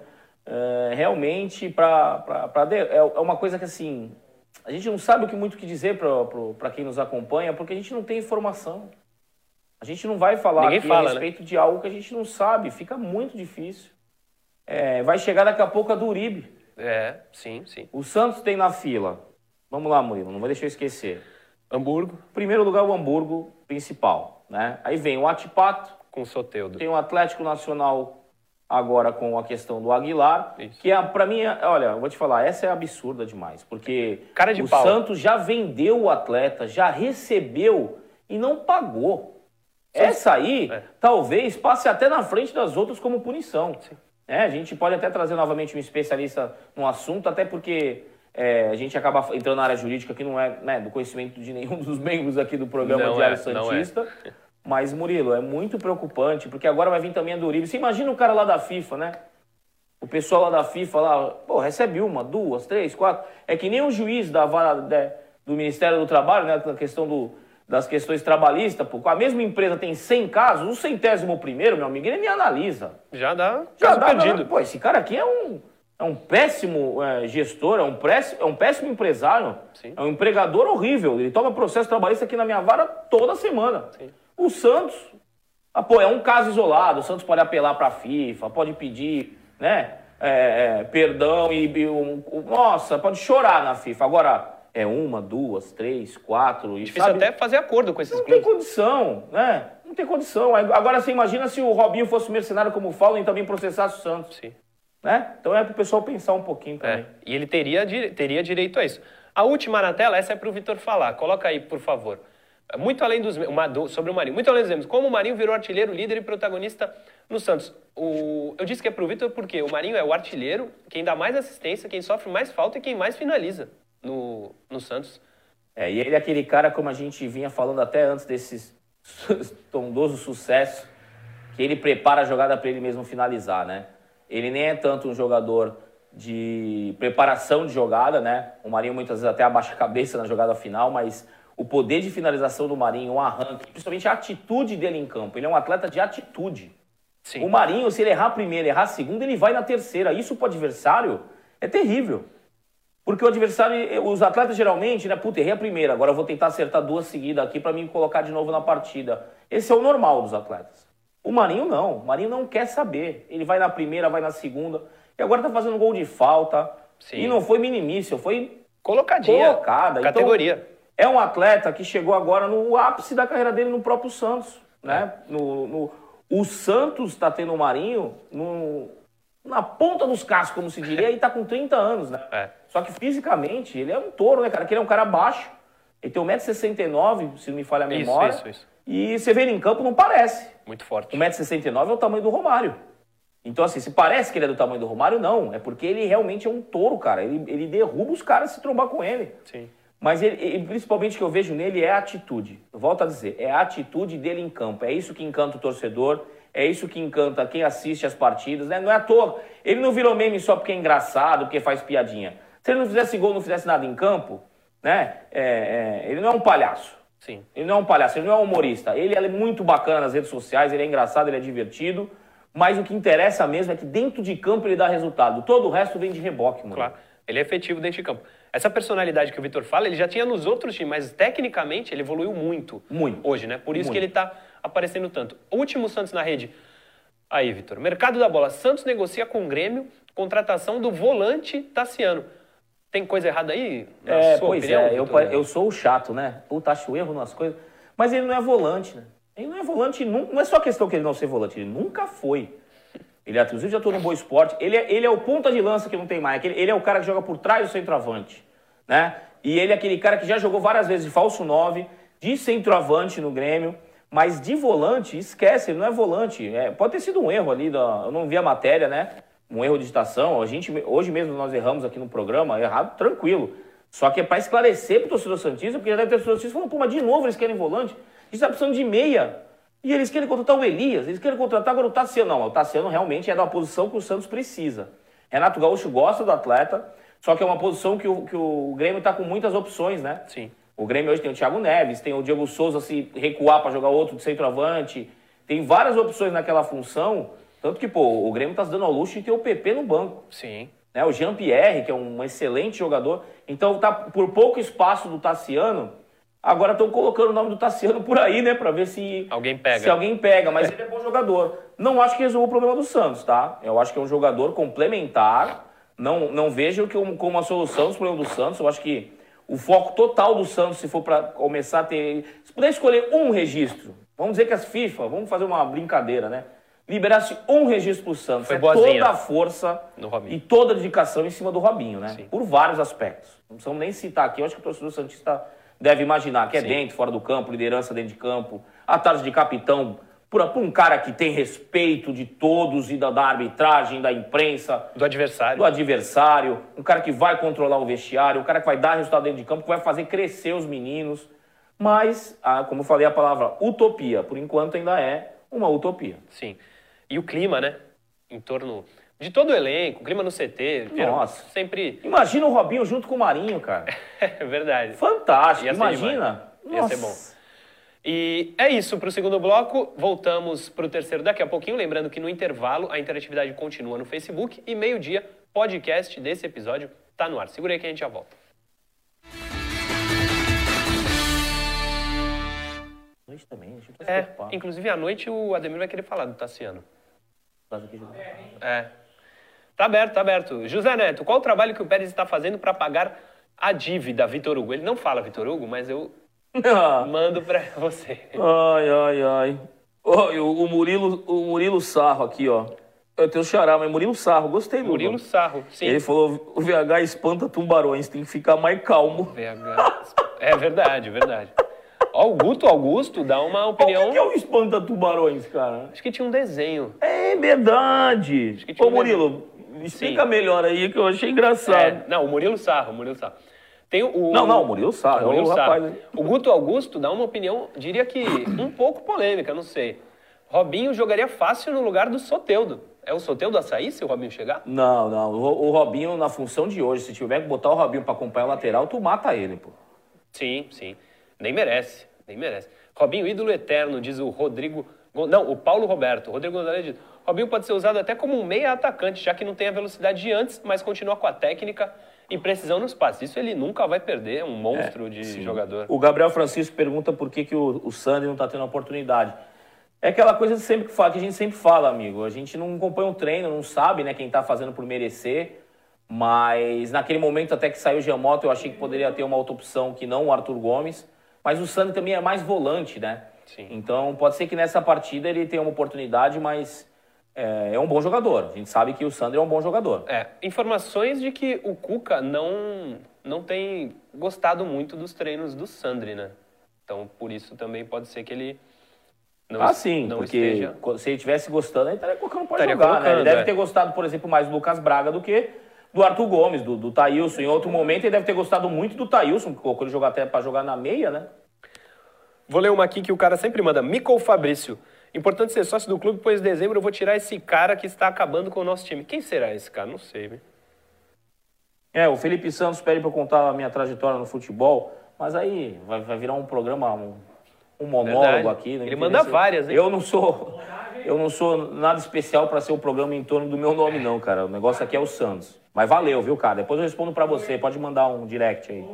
É, realmente, para é, é uma coisa que assim, a gente não sabe o que muito que dizer para quem nos acompanha, porque a gente não tem informação. A gente não vai falar Ninguém aqui fala, a respeito de algo que a gente não sabe, fica muito difícil. É, vai chegar daqui a pouco a do Uribe. É, sim, sim. O Santos tem na fila. Vamos lá, Murilo, não vou deixar eu esquecer. Hamburgo Primeiro lugar, o Hamburgo principal. Né? Aí vem o Atipato, com Soteudo. tem o Atlético Nacional agora com a questão do Aguilar, Isso. que é, para mim, é- olha, eu vou te falar, essa é absurda demais, porque de o pau. Santos já vendeu o atleta, já recebeu e não pagou. Essa aí, É. talvez, passe até na frente das outras como punição. É, a gente pode até trazer novamente um especialista no assunto, até porque é, a gente acaba entrando na área jurídica que não é né, do conhecimento de nenhum dos membros aqui do programa Não Diário é. Santista. Mas, Murilo, é muito preocupante, porque agora vai vir também a do Uribe. Você imagina o cara lá da FIFA, né? O pessoal lá da FIFA lá, pô, recebe uma, duas, três, quatro. É que nem o juiz da vara de- do Ministério do Trabalho, né? Na questão do, das questões trabalhistas, pô. A mesma empresa tem 100 casos, o centésimo primeiro, meu amigo, ele nem analisa. Já dá Já dá, perdido. Pô, esse cara aqui é um, é um péssimo é, gestor, é um, péssimo, é um péssimo empresário, Sim. é um empregador horrível. Ele toma processo trabalhista aqui na minha vara toda semana. Sim. O Santos, ah, pô, é um caso isolado. O Santos pode apelar para a FIFA, pode pedir, né, é, é, perdão e, e um- nossa, pode chorar na FIFA. Agora é uma, duas, três, quatro. E, Difícil sabe, até fazer acordo com esses não tem clubes. condição, né? Não tem condição. Agora você imagina se o Robinho fosse mercenário como falam e também processasse o Santos. Sim. Né? Então é pro pessoal pensar um pouquinho também. É, e ele teria, teria direito a isso. A última na tela, essa é para o Vitor falar. Coloca aí, por favor. Muito além dos sobre o Marinho. Muito além dos memes. Como o Marinho virou artilheiro, líder e protagonista no Santos. O, eu disse que é pro Vitor porque o Marinho é o artilheiro, quem dá mais assistência, quem sofre mais falta e quem mais finaliza no, no Santos. É, e ele é aquele cara, como a gente vinha falando até antes desse estrondoso sucesso, que ele prepara a jogada para ele mesmo finalizar, né? Ele nem é tanto um jogador de preparação de jogada, né? O Marinho muitas vezes até abaixa a cabeça na jogada final, mas o poder de finalização do Marinho, o arranque, principalmente a atitude dele em campo. Ele é um atleta de atitude. Sim. O Marinho, se ele errar a primeira, errar a segunda, ele vai na terceira. Isso pro adversário é terrível. Porque o adversário, os atletas geralmente, né, puta, errei a primeira, agora eu vou tentar acertar duas seguidas aqui para me colocar de novo na partida. Esse é o normal dos atletas. O Marinho não, o Marinho não quer saber. Ele vai na primeira, vai na segunda, e agora tá fazendo gol de falta. Sim. E não foi minimício, foi Colocadinha. colocada. Então, Categoria. É um atleta que chegou agora no ápice da carreira dele no próprio Santos. Né? No, no- o Santos está tendo o Marinho no- na ponta dos cascos, como se diria, e está com 30 anos. Né? É. Só que fisicamente ele é um touro, né, cara? Que ele é um cara baixo. Ele tem 1,69m, se não me falha a Isso, memória. isso, isso. E você vê ele em campo, não parece. Muito forte. 1,69m é o tamanho do Romário. Então, assim, se parece que ele é do tamanho do Romário, não. É porque ele realmente é um touro, cara. Ele, ele derruba os caras se trombar com ele. Sim. Mas ele, principalmente o que eu vejo nele é a atitude. Eu volto a dizer, é a atitude dele em campo. É isso que encanta o torcedor, é isso que encanta quem assiste as partidas. Né? Não é à toa. Ele não virou meme só porque é engraçado, porque faz piadinha. Se ele não fizesse gol, não fizesse nada em campo, né? É, é, ele não é um palhaço. Sim. Ele não é um palhaço, ele não é um humorista. Ele é muito bacana nas redes sociais, ele é engraçado, ele é divertido. Mas o que interessa mesmo é que dentro de campo ele dá resultado. Todo o resto vem de reboque, mano. Claro. Ele é efetivo dentro de campo. Essa personalidade que o Vitor fala, ele já tinha nos outros times, mas tecnicamente ele evoluiu muito. Muito. Hoje, né? Por isso Muito. que ele tá aparecendo tanto. Último Santos na rede. Aí, Vitor. Mercado da bola. Santos negocia com o Grêmio contratação do volante Tassiano. Tem coisa errada aí? Na É, sua pois opinião, é, eu, eu sou o chato, né? Puta, acho erro nas coisas. Mas ele não é volante, né? Ele não é volante, nu- não é só questão que ele não ser volante, ele nunca foi. Ele, inclusive, já estou no Boa Esporte. Ele é, ele é o ponta de lança que não tem mais. Ele, ele é o cara que joga por trás do centroavante, né? E ele é aquele cara que já jogou várias vezes de falso 9, de centroavante no Grêmio, mas de volante, esquece, ele não é volante. É, pode ter sido um erro ali, da, eu não vi a matéria, né? Um erro de digitação. A gente, hoje mesmo nós erramos aqui no programa, errado, tranquilo. Só que é para esclarecer pro torcedor Santista, porque já deve ter torcedor Santista falando, pô, mas de novo eles querem volante? A gente tá precisando de meia. E eles querem contratar o Elias, eles querem contratar agora o Tassiano. Não, o Tassiano realmente é da posição que o Santos precisa. Renato Gaúcho gosta do atleta, só que é uma posição que o, que o Grêmio tá com muitas opções, né? Sim. O Grêmio hoje tem o Thiago Neves, tem o Diego Souza se recuar para jogar outro de centroavante. Tem várias opções naquela função. Tanto que, pô, o Grêmio tá se dando ao luxo de ter o PP no banco. Sim. Né? O Jean-Pierre, que é um excelente jogador. Então, tá por pouco espaço do Tassiano. Agora estão colocando o nome do Tassiano por aí, né? Pra ver se Alguém pega. Se alguém pega, mas ele é bom jogador. Não acho que resolva o problema do Santos, tá? Eu acho que é um jogador complementar. Não, não vejo que como uma solução dos problemas do Santos. Eu acho que o foco total do Santos, se for para começar a ter. Se puder escolher um registro, vamos dizer que as FIFA, vamos fazer uma brincadeira, né? Liberasse um registro pro Santos. Foi é boazinha. toda a força e toda a dedicação em cima do Robinho, né? Sim. Por vários aspectos. Não precisamos nem citar aqui. Eu acho que o torcedor Santista deve imaginar que é Sim. dentro, fora do campo, liderança dentro de campo, a tarde de capitão, por, por um cara que tem respeito de todos e da, da arbitragem, da imprensa, Do adversário. do adversário, um cara que vai controlar o vestiário, um cara que vai dar resultado dentro de campo, que vai fazer crescer os meninos. Mas, ah, como eu falei a palavra utopia, por enquanto ainda é uma utopia. Sim. E o clima, né? Em torno de todo o elenco, o clima no CT. Nossa. Sempre. Imagina o Robinho junto com o Marinho, cara. É verdade. Fantástico, Ia imagina. demais. Ia ser bom. E é isso para o segundo bloco. Voltamos para o terceiro daqui a pouquinho. Lembrando que no intervalo a interatividade continua no Facebook e meio-dia, podcast desse episódio tá no ar. Segura aí que a gente já volta. Noite também, a gente não precisa se É, inclusive à noite o Ademir vai querer falar do Tassiano. É. Tá aberto, tá aberto. José Neto, qual o trabalho que o Pérez está fazendo para pagar a dívida, Vitor Hugo? Ele não fala Vitor Hugo, mas eu Ah, mando para você. Ai, ai, ai. E o, Murilo, o Murilo Sarro aqui, ó. Eu tenho o xará, mas Murilo Sarro, gostei do Murilo. Sarro, sim. Ele falou, o VH espanta tubarões, tem que ficar mais calmo. VH. É verdade, verdade. Ó, o Guto Augusto dá uma O que, opinião. é o espanta tubarões, cara? Acho que tinha um desenho. É verdade. que tinha Ô, um Murilo, explica melhor aí que eu achei engraçado. É, não, o Murilo Sarro, o Murilo Sarro. Tem o, Não, não, o Murilo Sarro, é o Murilo rapaz. Sarro. O Guto Augusto dá uma opinião, diria que um pouco polêmica, não sei. Robinho jogaria fácil no lugar do Soteudo. É o Soteudo açaí se o Robinho chegar? Não, não. O, o Robinho, na função de hoje, se tiver que botar o Robinho pra acompanhar o lateral, tu mata ele, pô. Sim, sim. Nem merece, nem merece. Robinho, ídolo eterno, diz o Rodrigo. Não, o Paulo Roberto. Rodrigo Gonzalez diz: Robinho pode ser usado até como um meia atacante, já que não tem a velocidade de antes, mas continua com a técnica e precisão nos passes. Isso ele nunca vai perder, é um monstro de jogador. O Gabriel Francisco pergunta por que, que o, o Sandy não tá tendo oportunidade. É aquela coisa sempre que, fala, que a gente sempre fala, amigo. A gente não acompanha o treino, não sabe né, quem tá fazendo por merecer. Mas naquele momento, até que saiu o Giamotto, eu achei que poderia ter uma outra opção que não o Arthur Gomes. Mas o Sandy também é mais volante, né? Sim. Então pode ser que nessa partida ele tenha uma oportunidade, mas é, é um bom jogador. A gente sabe que o Sandro é um bom jogador. É, informações de que o Cuca não, não tem gostado muito dos treinos do Sandri, né? Então, por isso também pode ser que ele não, ah, sim, não porque esteja... se ele tivesse gostando, ele estaria colocando pode Estaria jogar, né? colocando, Ele deve é. ter gostado, por exemplo, mais do Lucas Braga do que do Arthur Gomes, do, do Thailson. Em outro momento, ele deve ter gostado muito do Thailson, que colocou ele jogar até para jogar na meia, né? Vou ler uma aqui que o cara sempre manda. Mico Fabrício. Importante ser sócio do clube, pois em dezembro eu vou tirar esse cara que está acabando com o nosso time. Quem será esse cara? Não sei, viu? É, o Felipe Santos pede para eu contar a minha trajetória no futebol, mas aí vai, vai virar um programa, um, um monólogo Verdade. aqui. não Ele manda várias, hein? Eu não sou, eu não sou nada especial para ser um programa em torno do meu nome, não, cara. O negócio aqui é o Santos. Mas valeu, viu, cara? Depois eu respondo para você. Pode mandar um direct aí.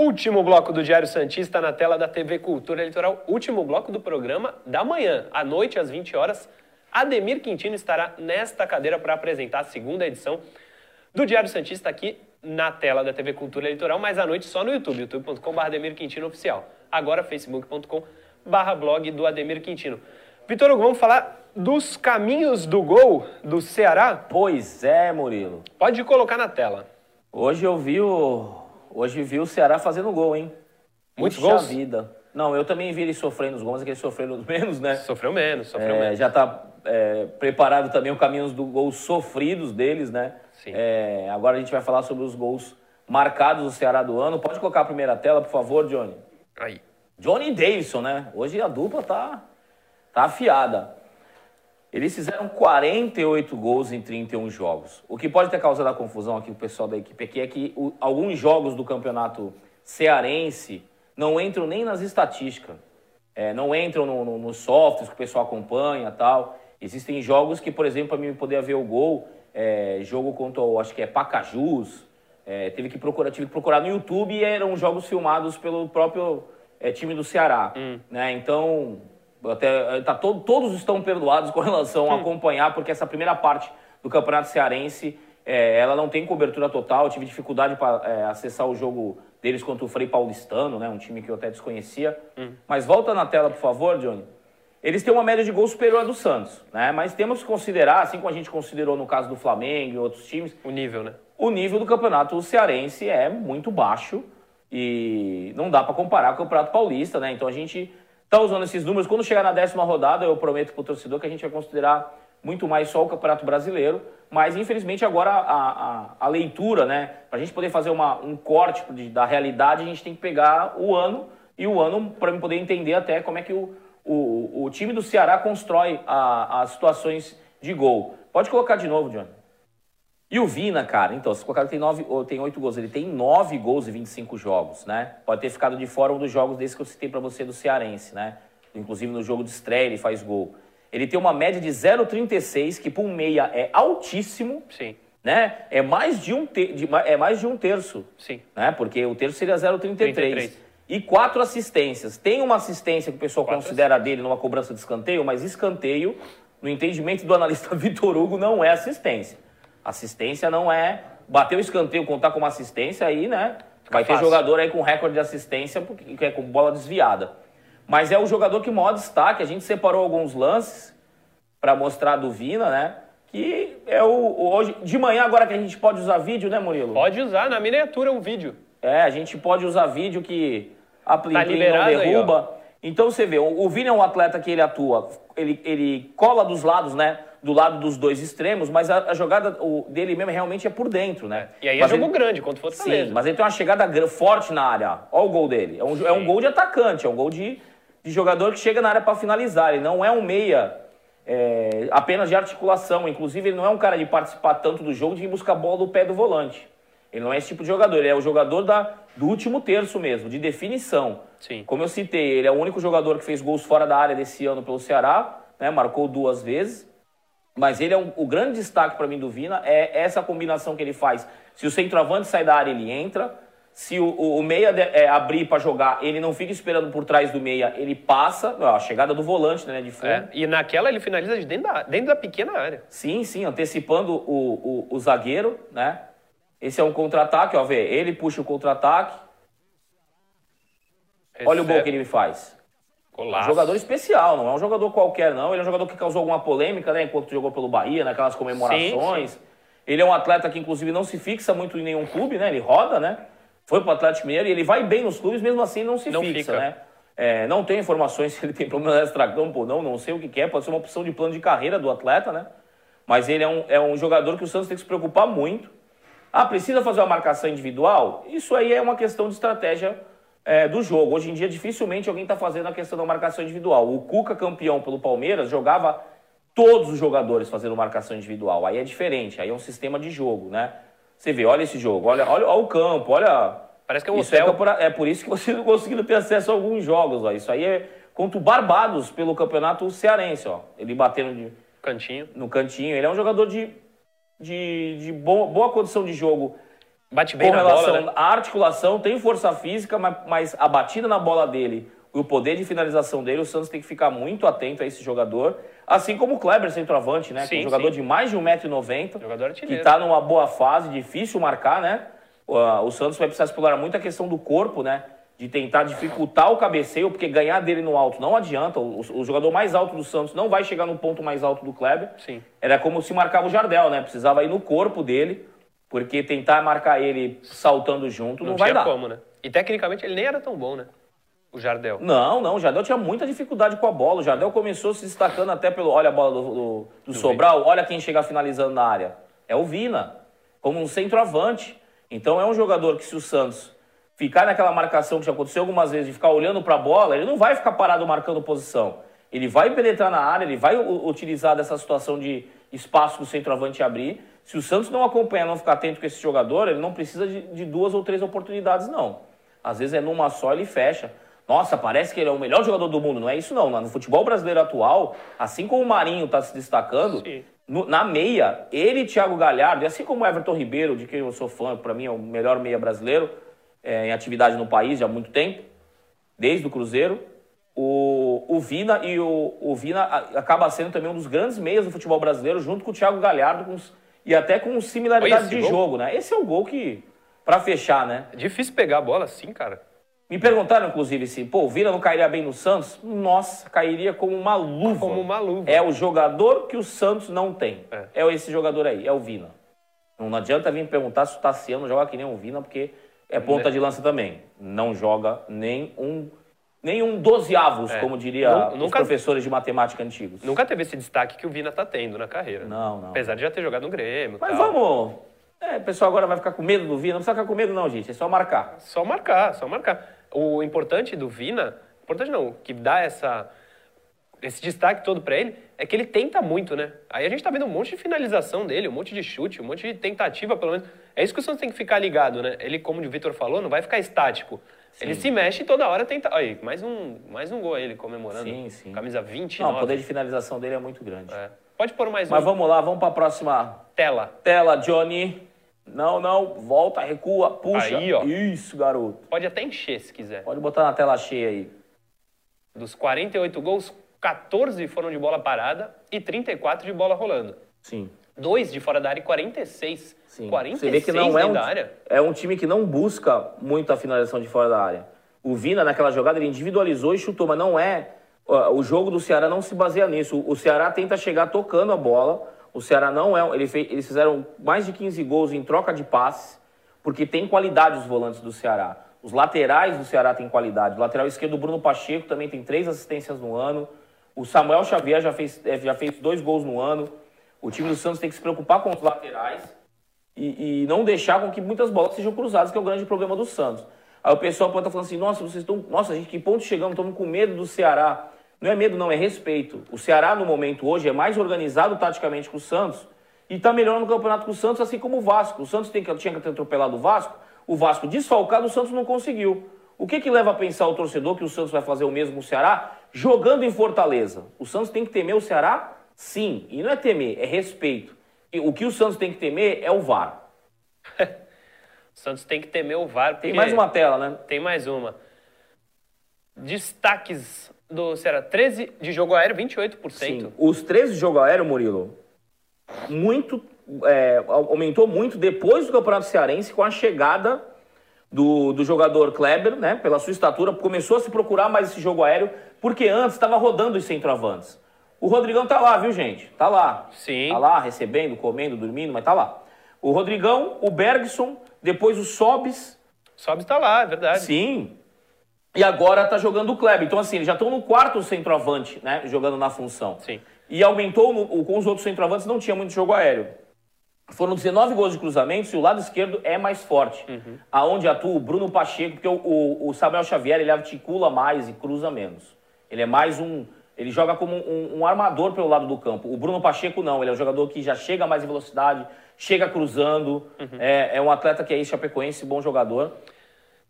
Último bloco do Diário Santista na tela da TV Cultura Litoral. Último bloco do programa da manhã. À noite, às 20 horas, Ademir Quintino estará nesta cadeira para apresentar a segunda edição do Diário Santista aqui na tela da TV Cultura Litoral, mas à noite só no YouTube, youtube.com.br Ademir Quintino Oficial. Agora, facebook.com.br blog do Ademir Quintino. Vitor Hugo, vamos falar dos caminhos do gol do Ceará? Pois é, Murilo. Pode colocar na tela. Hoje eu vi o. Hoje vi o Ceará fazendo gol, hein? Muitos Puxa gols? vida. Não, eu também vi ele sofrendo os gols, mas é que ele sofreu os menos, né? Sofreu menos, sofreu É, menos. já está preparado também o caminho dos gols sofridos deles, né? Sim. É, agora a gente vai falar sobre os gols marcados do Ceará do ano. Pode colocar a primeira tela, por favor, Johnny. Aí. Johnny Davidson, né? Hoje a dupla tá, tá afiada. Eles fizeram 48 gols em 31 jogos. O que pode ter causado a confusão aqui, o pessoal da equipe aqui, é que o, alguns jogos do campeonato cearense não entram nem nas estatísticas. É, não entram nos no, no softwares que o pessoal acompanha tal. Existem jogos que, por exemplo, para mim poder ver o gol, é, jogo contra, acho que é Pacajus, é, teve que procurar, tive que procurar no YouTube e eram jogos filmados pelo próprio é, time do Ceará. Hum. Né? Então, até, tá, to, todos estão perdoados com relação a acompanhar, porque essa primeira parte do Campeonato Cearense, é, ela não tem cobertura total. Eu tive dificuldade para é, acessar o jogo deles contra o Frei Paulistano, né, um time que eu até desconhecia. Hum. Mas volta na tela, por favor, Johnny. Eles têm uma média de gols superior à do Santos, né? Mas temos que considerar, assim como a gente considerou no caso do Flamengo e outros times... O nível, né? O nível do campeonato cearense é muito baixo e não dá para comparar com o Campeonato Paulista, né? Então a gente está usando esses números. Quando chegar na décima rodada, eu prometo para o torcedor que a gente vai considerar muito mais só o Campeonato Brasileiro. Mas, infelizmente, agora a, a, a leitura, né? Para a gente poder fazer uma, um corte da realidade, a gente tem que pegar o ano e o ano para poder entender até como é que o, o, o time do Ceará constrói as situações de gol. Pode colocar de novo, Johnny. E o Vina, cara, então, se colocar que tem, nove, tem oito gols, ele tem nove gols em 25 jogos, né? Pode ter ficado de fora um dos jogos desses que eu citei para você do Cearense, né? Inclusive no jogo de estreia ele faz gol. Ele tem uma média de 0,36, que para um meia é altíssimo. Sim. Né? É mais de um, te, de, é mais de um terço. Sim. Né? Porque o terço seria 0,33. E quatro assistências. Tem uma assistência que o pessoal quatro considera dele numa cobrança de escanteio, mas escanteio, no entendimento do analista Vitor Hugo, não é assistência. Assistência não é bater o escanteio, contar como assistência aí, né? Vai ter jogador aí com recorde de assistência, que é com bola desviada. Mas é o jogador que maior destaque. A gente separou alguns lances para mostrar do Vina, né? Que é o, o, hoje de manhã agora que a gente pode usar vídeo, né, Murilo? Pode usar na miniatura um vídeo. É, a gente pode usar vídeo que a Plim, tá não derruba. Aí, então você vê, o, o Vina é um atleta que ele atua, ele, ele cola dos lados, né? Do lado dos dois extremos, mas a, a jogada o, dele mesmo realmente é por dentro, né? E aí é mas jogo ele, grande, quanto for Sim, mas ele tem uma chegada forte na área. Olha o gol dele. É um, é um gol de atacante, é um gol de, de jogador que chega na área para finalizar. Ele não é um meia é, apenas de articulação. Inclusive, ele não é um cara de participar tanto do jogo de buscar a bola do pé do volante. Ele não é esse tipo de jogador, ele é o jogador da, do último terço mesmo, de definição. Sim. Como eu citei, ele é o único jogador que fez gols fora da área desse ano pelo Ceará, né, marcou duas vezes. Mas ele é um, o grande destaque para mim do Vina é essa combinação que ele faz. Se o centroavante sai da área, ele entra. Se o, o, o meia de, é, abrir para jogar, ele não fica esperando por trás do meia, ele passa. Ó, a chegada do volante, né, de fundo. É, e naquela ele finaliza de dentro da, dentro da pequena área. Sim, sim, antecipando o, o, o zagueiro, né? Esse é um contra-ataque, ó, vê. Ele puxa o contra-ataque. Olha o gol que ele faz. Golaço. Jogador especial, não é um jogador qualquer, não. Ele é um jogador que causou alguma polêmica, né? Enquanto jogou pelo Bahia, naquelas comemorações. Sim, sim. Ele é um atleta que, inclusive, não se fixa muito em nenhum clube, né? Ele roda, né? Foi pro Atlético Mineiro e ele vai bem nos clubes, mesmo assim não se não fixa, fica. né? É, não tem informações se ele tem problema extra-campo ou não, não sei o que, que é. Pode ser uma opção de plano de carreira do atleta, né? Mas ele é um, é um jogador que o Santos tem que se preocupar muito. Ah, precisa fazer uma marcação individual? Isso aí é uma questão de estratégia é, do jogo. Hoje em dia, dificilmente alguém está fazendo a questão da marcação individual. O Cuca, campeão pelo Palmeiras, jogava todos os jogadores fazendo marcação individual. Aí é diferente, aí é um sistema de jogo, né? Você vê, olha esse jogo, olha, olha, olha o campo, olha. Parece que é um isso é, é, por isso que você não conseguiu ter acesso a alguns jogos, ó. Isso aí é contra o Barbados pelo campeonato cearense, ó. Ele batendo de, cantinho. no cantinho. Ele é um jogador de, de, de boa, boa condição de jogo Bate bem com na relação bola, né? à articulação, tem força física, mas, mas a batida na bola dele e o poder de finalização dele, o Santos tem que ficar muito atento a esse jogador. Assim como o Kleber, centroavante, né? Sim, que é um jogador sim. de mais de 1,90m. Que está numa boa fase, difícil marcar, né? O Santos vai precisar explorar muito a questão do corpo, né? De tentar dificultar o cabeceio, porque ganhar dele no alto não adianta. O, o, jogador mais alto do Santos não vai chegar no ponto mais alto do Kleber. Sim. Era como se marcava o Jardel, né? Precisava ir no corpo dele porque tentar marcar ele saltando junto não, não vai dar. como, né? E tecnicamente ele nem era tão bom, né? O Jardel. Não, não, o Jardel tinha muita dificuldade com a bola. O Jardel começou se destacando até pelo. Olha a bola do, do, do Sobral, olha quem chega finalizando na área. É o Vina, como um centroavante. Então é um jogador que, se o Santos ficar naquela marcação que já aconteceu algumas vezes, de ficar olhando para a bola, ele não vai ficar parado marcando posição. Ele vai penetrar na área, ele vai utilizar dessa situação de espaço que o centroavante abrir. Se o Santos não acompanhar, não ficar atento com esse jogador, ele não precisa de, de duas ou três oportunidades, não. Às vezes é numa só ele fecha. Nossa, parece que ele é o melhor jogador do mundo. Não é isso, não. No futebol brasileiro atual, assim como o Marinho está se destacando, no, na meia, ele e Thiago Galhardo, e assim como o Everton Ribeiro, de quem eu sou fã, para mim é o melhor meia brasileiro, é, em atividade no país já há muito tempo, desde o Cruzeiro, o, o Vina e o, o Vina acaba sendo também um dos grandes meias do futebol brasileiro, junto com o Thiago Galhardo, com os, e até com similaridade de gol. jogo, né? Esse é o gol que, para fechar, né? É difícil pegar a bola assim, cara. Me perguntaram, inclusive, se pô, o Vina não cairia bem no Santos. Nossa, cairia como uma luva. Como uma luva. É o jogador que o Santos não tem. É, é esse jogador aí, é o Vina. Não adianta vir me perguntar se o Tassiano joga que nem o Vina, porque é ponta né? de lança também. Não joga nem um nem um dozeavos, é. como diria nunca, os professores de matemática antigos. Nunca teve esse destaque que o Vina tá tendo na carreira. Não, não. Apesar de já ter jogado no Grêmio. Mas tal. vamos. É, o pessoal agora vai ficar com medo do Vina. Não precisa ficar com medo, não, gente. É só marcar. Só marcar, só marcar. O importante do Vina, importante não, que dá essa, esse destaque todo para ele, é que ele tenta muito, né? Aí a gente tá vendo um monte de finalização dele, um monte de chute, um monte de tentativa, pelo menos. É isso que o Santos tem que ficar ligado, né? Ele, como o Vitor falou, não vai ficar estático. Sim. Ele se mexe e toda hora tenta. Aí, mais um, mais um gol aí, ele comemorando. Sim, sim. Camisa 20. Não, o poder de finalização dele é muito grande. É. Pode pôr mais um. Mas vamos lá, vamos para a próxima tela. Tela, Johnny. Não, não, volta, recua, puxa. Aí, ó. Isso, garoto. Pode até encher se quiser. Pode botar na tela cheia aí. Dos 48 gols, 14 foram de bola parada e 34 de bola rolando. Sim. Dois de fora da área e 46 Sim. 46 Você vê que não é um, é um time que não busca muito a finalização de fora da área. O Vina, naquela jogada, ele individualizou e chutou, mas não é. O jogo do Ceará não se baseia nisso. O Ceará tenta chegar tocando a bola. O Ceará não é. Ele fez, eles fizeram mais de 15 gols em troca de passes, porque tem qualidade os volantes do Ceará. Os laterais do Ceará têm qualidade. O lateral esquerdo, Bruno Pacheco, também tem três assistências no ano. O Samuel Xavier já fez, é, já fez dois gols no ano. O time do Santos tem que se preocupar com os laterais e, e, não deixar com que muitas bolas sejam cruzadas, que é o grande problema do Santos. Aí o pessoal pode estar falando assim, nossa, vocês estão. Nossa, gente, que ponto chegamos? Estamos com medo do Ceará. Não é medo, não, é respeito. O Ceará, no momento hoje, é mais organizado taticamente que o Santos e está melhorando o campeonato com o Santos, assim como o Vasco. O Santos tem que, tinha que ter atropelado o Vasco, o Vasco desfalcado, o Santos não conseguiu. O que, que leva a pensar o torcedor que o Santos vai fazer o mesmo com o Ceará? Jogando em Fortaleza. O Santos tem que temer o Ceará? Sim. E não é temer, é respeito. O que o Santos tem que temer é o VAR. o Santos tem que temer o VAR. Tem mais uma tela, né? Tem mais uma. Destaques do Ceará: 13 de jogo aéreo, 28%. Sim. Os 13 de jogo aéreo, Murilo, muito. É, aumentou muito depois do Campeonato Cearense com a chegada do, do jogador Kleber, né? Pela sua estatura, começou a se procurar mais esse jogo aéreo, porque antes estava rodando os centroavantes. O Rodrigão tá lá, viu, gente? Tá lá. Sim. Tá lá, recebendo, comendo, dormindo, mas tá lá. O Rodrigão, o Bergson, depois o Sobis. Sobis tá lá, é verdade. Sim. E agora tá jogando o Kleber. Então, assim, eles já estão no quarto centroavante, né? Jogando na função. Sim. E aumentou, no, com os outros centroavantes não tinha muito jogo aéreo. Foram 19 gols de cruzamentos e o lado esquerdo é mais forte. Uhum. Aonde atua o Bruno Pacheco, porque o, o, o Samuel Xavier ele articula mais e cruza menos. Ele é mais um ele joga como um, um, armador pelo lado do campo. O Bruno Pacheco não, ele é um jogador que já chega mais em velocidade, chega cruzando. Uhum. É, é, um atleta que é chapecoense, bom jogador.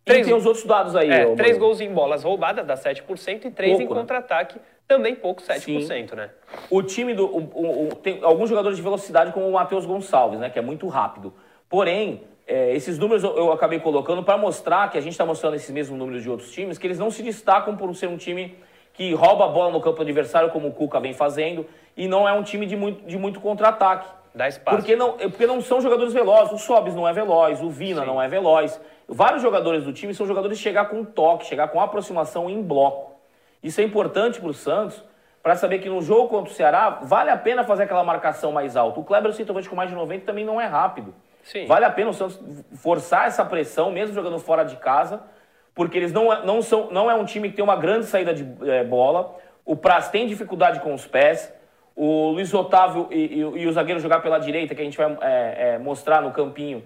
Três, e tem os outros dados aí. É, três gols em bolas roubadas, dá 7%, e três pouco, em né? contra-ataque, né? também pouco, 7%, Sim. né? O time do. O, o, o, tem alguns jogadores de velocidade, como o Matheus Gonçalves, né? Que é muito rápido. Porém, é, esses números eu, eu acabei colocando para mostrar que a gente está mostrando esses mesmos números de outros times, que eles não se destacam por ser um time que rouba a bola no campo adversário, como o Cuca vem fazendo, e não é um time de muito, de muito contra-ataque. Dá espaço. Porque não, é, porque não são jogadores velozes. O Sobis não é veloz, o Vina Sim. não é veloz. Vários jogadores do time são jogadores de chegar com toque, chegar com aproximação em bloco. Isso é importante para o Santos, para saber que no jogo contra o Ceará, vale a pena fazer aquela marcação mais alta. O Kleber, centroavante com mais de 90, também não é rápido. Sim. Vale a pena o Santos forçar essa pressão, mesmo jogando fora de casa, porque eles não, é, não, são, não é um time que tem uma grande saída de é, bola. O Praz tem dificuldade com os pés. O Luiz Otávio e, e, e o zagueiro jogar pela direita, que a gente vai é, é, mostrar no campinho,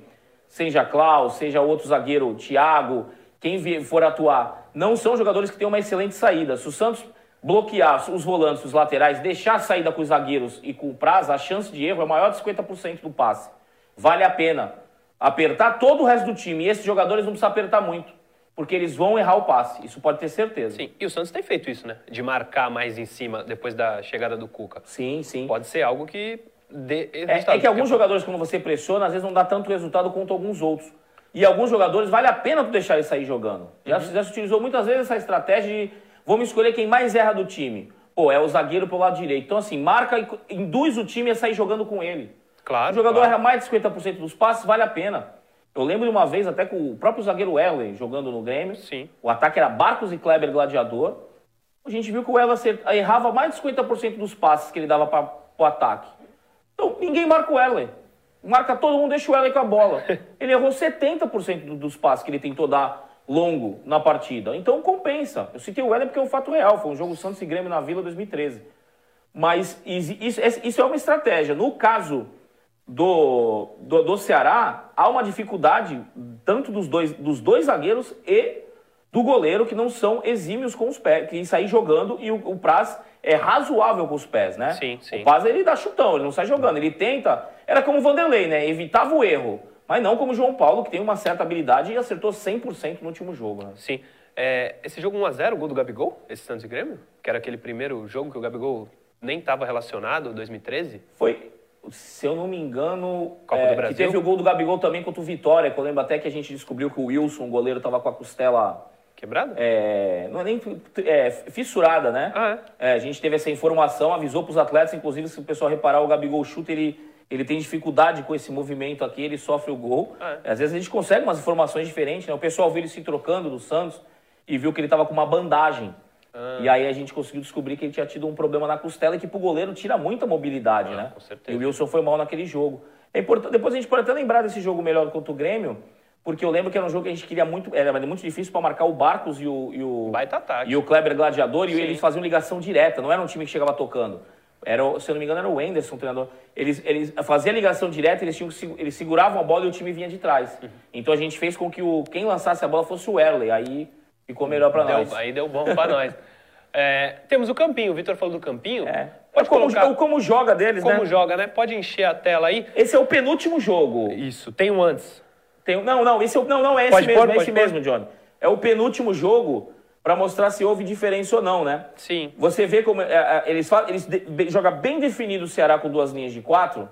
seja Klaus, seja outro zagueiro, Thiago, quem for atuar, não são jogadores que têm uma excelente saída. Se o Santos bloquear os volantes, os laterais, deixar a saída com os zagueiros e com o prazo, a chance de erro é maior de 50% do passe. Vale a pena apertar todo o resto do time. E esses jogadores não precisam apertar muito, porque eles vão errar o passe. Isso pode ter certeza. Sim, e o Santos tem feito isso, né? De marcar mais em cima depois da chegada do Cuca. Sim, sim. Pode ser algo que dê é, é que alguns jogadores, quando você pressiona, às vezes não dá tanto resultado quanto alguns outros. E alguns jogadores, vale a pena tu deixar eles sair jogando. Já, uhum. já se utilizou muitas vezes essa estratégia de Vamos escolher quem mais erra do time. Pô, é o zagueiro pelo lado direito. Então, assim, marca e induz o time a sair jogando com ele. Claro. O jogador claro. erra mais de 50% dos passes, vale a pena. Eu lembro de uma vez até com o próprio zagueiro Wesley jogando no Grêmio. Sim. O ataque era Barcos e Kleber Gladiador. A gente viu que o Wesley errava mais de 50% dos passes que ele dava para o ataque. Então, ninguém marca o Wesley. Marca todo mundo, deixa o Wesley com a bola. Ele errou 70% dos passes que ele tentou dar longo na partida. Então compensa. Eu citei o Weller porque é um fato real. Foi um jogo Santos e Grêmio na Vila 2013. Mas isso, isso é uma estratégia. No caso do, do, do, Ceará, há uma dificuldade tanto dos dois, dos dois zagueiros e do goleiro, que não são exímios com os pés, que sair jogando e o, o Praz é razoável com os pés, né? Sim, sim. O Praz ele dá chutão, ele não sai jogando, ele tenta. Era como o Vanderlei, né? Evitava o erro. Mas não como o João Paulo, que tem uma certa habilidade e acertou 100% no último jogo. Né? Sim. É, esse jogo 1x0, o gol do Gabigol, esse Santos e Grêmio, que era aquele primeiro jogo que o Gabigol nem estava relacionado, 2013? Foi, se eu não me engano, é, que teve o gol do Gabigol também contra o Vitória, que eu lembro até que a gente descobriu que o Wilson, o goleiro, estava com a costela... Quebrada? É, não é nem é, fissurada, né? Ah, é? a gente teve essa informação, avisou para os atletas, inclusive se o pessoal reparar, o Gabigol chuta, ele ele tem dificuldade com esse movimento aqui, ele sofre o gol. É. Às vezes a gente consegue umas informações diferentes, né? O pessoal viu ele se trocando do Santos e viu que ele estava com uma bandagem. Ah. E aí a gente conseguiu descobrir que ele tinha tido um problema na costela e que pro goleiro tira muita mobilidade, ah, né? Com certeza. E o Wilson foi mal naquele jogo. É importante, depois a gente pode até lembrar desse jogo melhor contra o Grêmio, porque eu lembro que era um jogo que a gente queria muito, era muito difícil para marcar o Barcos e o, e o, Baita ataque. e o Kleber Gladiador, Sim. e eles faziam ligação direta, não era um time que chegava tocando. Era, se eu não me engano, era o Wenderson, o treinador. Eles, eles faziam a ligação direta, eles, tinham, eles seguravam a bola e o time vinha de trás. Uhum. Então a gente fez com que o, quem lançasse a bola fosse o Erley. Aí ficou melhor para nós. Aí deu bom para nós. É, temos o campinho, o Vitor falou do campinho. É. Pode como, colocar... como joga deles, como né? Como joga, né? Pode encher a tela aí. Esse é o penúltimo jogo. Isso, tem um antes. Tem, não, não, esse é, não, não é esse pode mesmo, pôr, é esse pôr. mesmo, Johnny. É o penúltimo jogo para mostrar se houve diferença ou não, né? Sim. Você vê como é, é, eles, falam, eles de, joga bem definido o Ceará com duas linhas de quatro.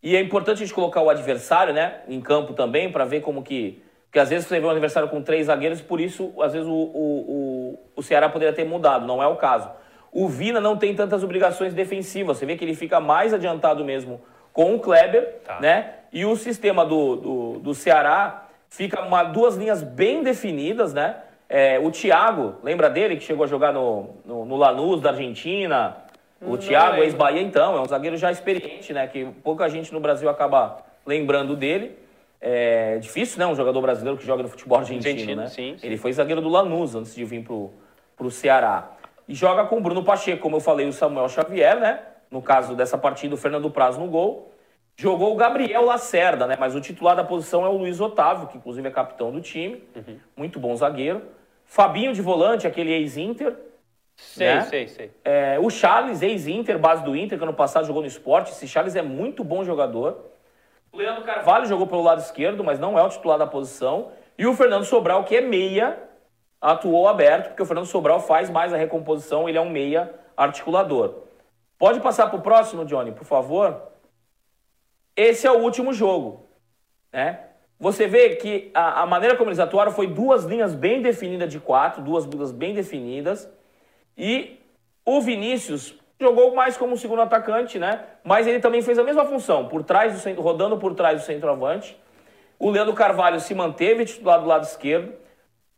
E é importante a gente colocar o adversário, né, em campo também, para ver como que. Porque às vezes você vê um adversário com três zagueiros, por isso, às vezes, o, o, o, o Ceará poderia ter mudado, não é o caso. O Vina não tem tantas obrigações defensivas, você vê que ele fica mais adiantado mesmo com o Kleber, tá. né? E o sistema do, do, do Ceará fica uma, duas linhas bem definidas, né? É, o Thiago, lembra dele que chegou a jogar no, no, no Lanús da Argentina? O Não Thiago, ex-Bahia, então, é um zagueiro já experiente, né? Que pouca gente no Brasil acaba lembrando dele. É difícil, né? Um jogador brasileiro que joga no futebol argentino, argentino né? Sim, sim. Ele foi zagueiro do Lanús antes de vir pro, pro Ceará. E joga com o Bruno Pacheco, como eu falei, o Samuel Xavier, né? No caso dessa partida, o Fernando Praz no gol. Jogou o Gabriel Lacerda, né? Mas o titular da posição é o Luiz Otávio, que inclusive é capitão do time. Uhum. Muito bom zagueiro. Fabinho de volante, aquele ex-Inter. Sei, né? sei, sei. É, o Charles, ex-Inter, base do Inter, que ano passado jogou no esporte. Esse Charles é muito bom jogador. Leandro Carvalho jogou pelo lado esquerdo, mas não é o titular da posição. E o Fernando Sobral, que é meia, atuou aberto, porque o Fernando Sobral faz mais a recomposição, ele é um meia articulador. Pode passar para o próximo, Johnny, por favor? Esse é o último jogo. Né? Você vê que a, a, maneira como eles atuaram foi duas linhas bem definidas de quatro, duas linhas bem definidas. E o Vinícius jogou mais como segundo atacante, né? Mas ele também fez a mesma função, por trás do centro, rodando por trás do centroavante. O Leandro Carvalho se manteve titular do lado esquerdo.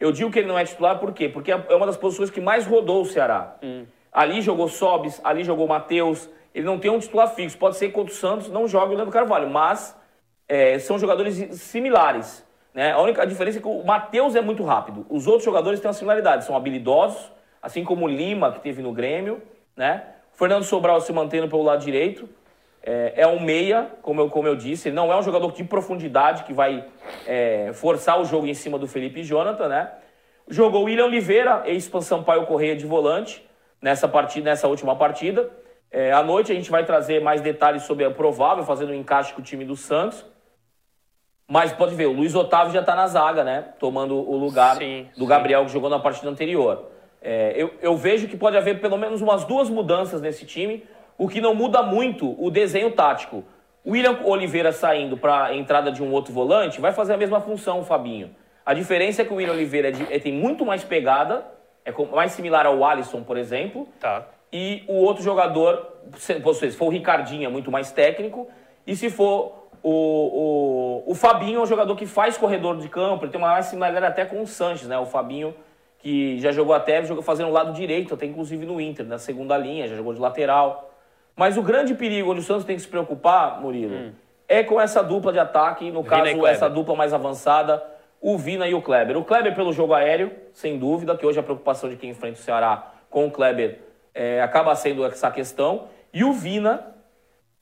Eu digo que ele não é titular por quê? Porque é uma das posições que mais rodou o Ceará. Hum. Ali jogou Sobis, ali jogou Matheus. Ele não tem um titular fixo. Pode ser que contra o Santos não jogue o Leandro Carvalho, mas é, são jogadores similares. Né? A única diferença é que o Matheus é muito rápido. Os outros jogadores têm uma similaridade, são habilidosos, assim como o Lima, que teve no Grêmio. Né? Fernando Sobral se mantendo pelo lado direito. É, é um meia, como eu, como eu disse. Ele não é um jogador de profundidade que vai é, forçar o jogo em cima do Felipe e Jonathan. Né? Jogou William Oliveira, ex-Expansão Paio Correia de volante, nessa, partida, nessa última partida. É, à noite a gente vai trazer mais detalhes sobre a provável, fazendo um encaixe com o time do Santos. Mas pode ver, o Luiz Otávio já está na zaga, né? Tomando o lugar sim, do Gabriel, que jogou na partida anterior. É, eu, eu vejo que pode haver pelo menos umas duas mudanças nesse time, o que não muda muito o desenho tático. O William Oliveira saindo para a entrada de um outro volante vai fazer a mesma função, o Fabinho. A diferença é que o William Oliveira é de, é, tem muito mais pegada, é mais similar ao Alisson, por exemplo. Tá. E o outro jogador, se for o Ricardinho, é muito mais técnico. E se for o, o, o Fabinho, é um jogador que faz corredor de campo, ele tem uma mais similaridade até com o Sanches, né? O Fabinho, que já jogou até, jogou fazendo o lado direito, até inclusive no Inter, na segunda linha, já jogou de lateral. Mas o grande perigo onde o Santos tem que se preocupar, Murilo, hum. é com essa dupla de ataque, no caso, essa dupla mais avançada, o Vina e o Kleber. O Kleber pelo jogo aéreo, sem dúvida, que hoje a preocupação de quem enfrenta o Ceará com o Kleber é, acaba sendo essa questão. E o Vina,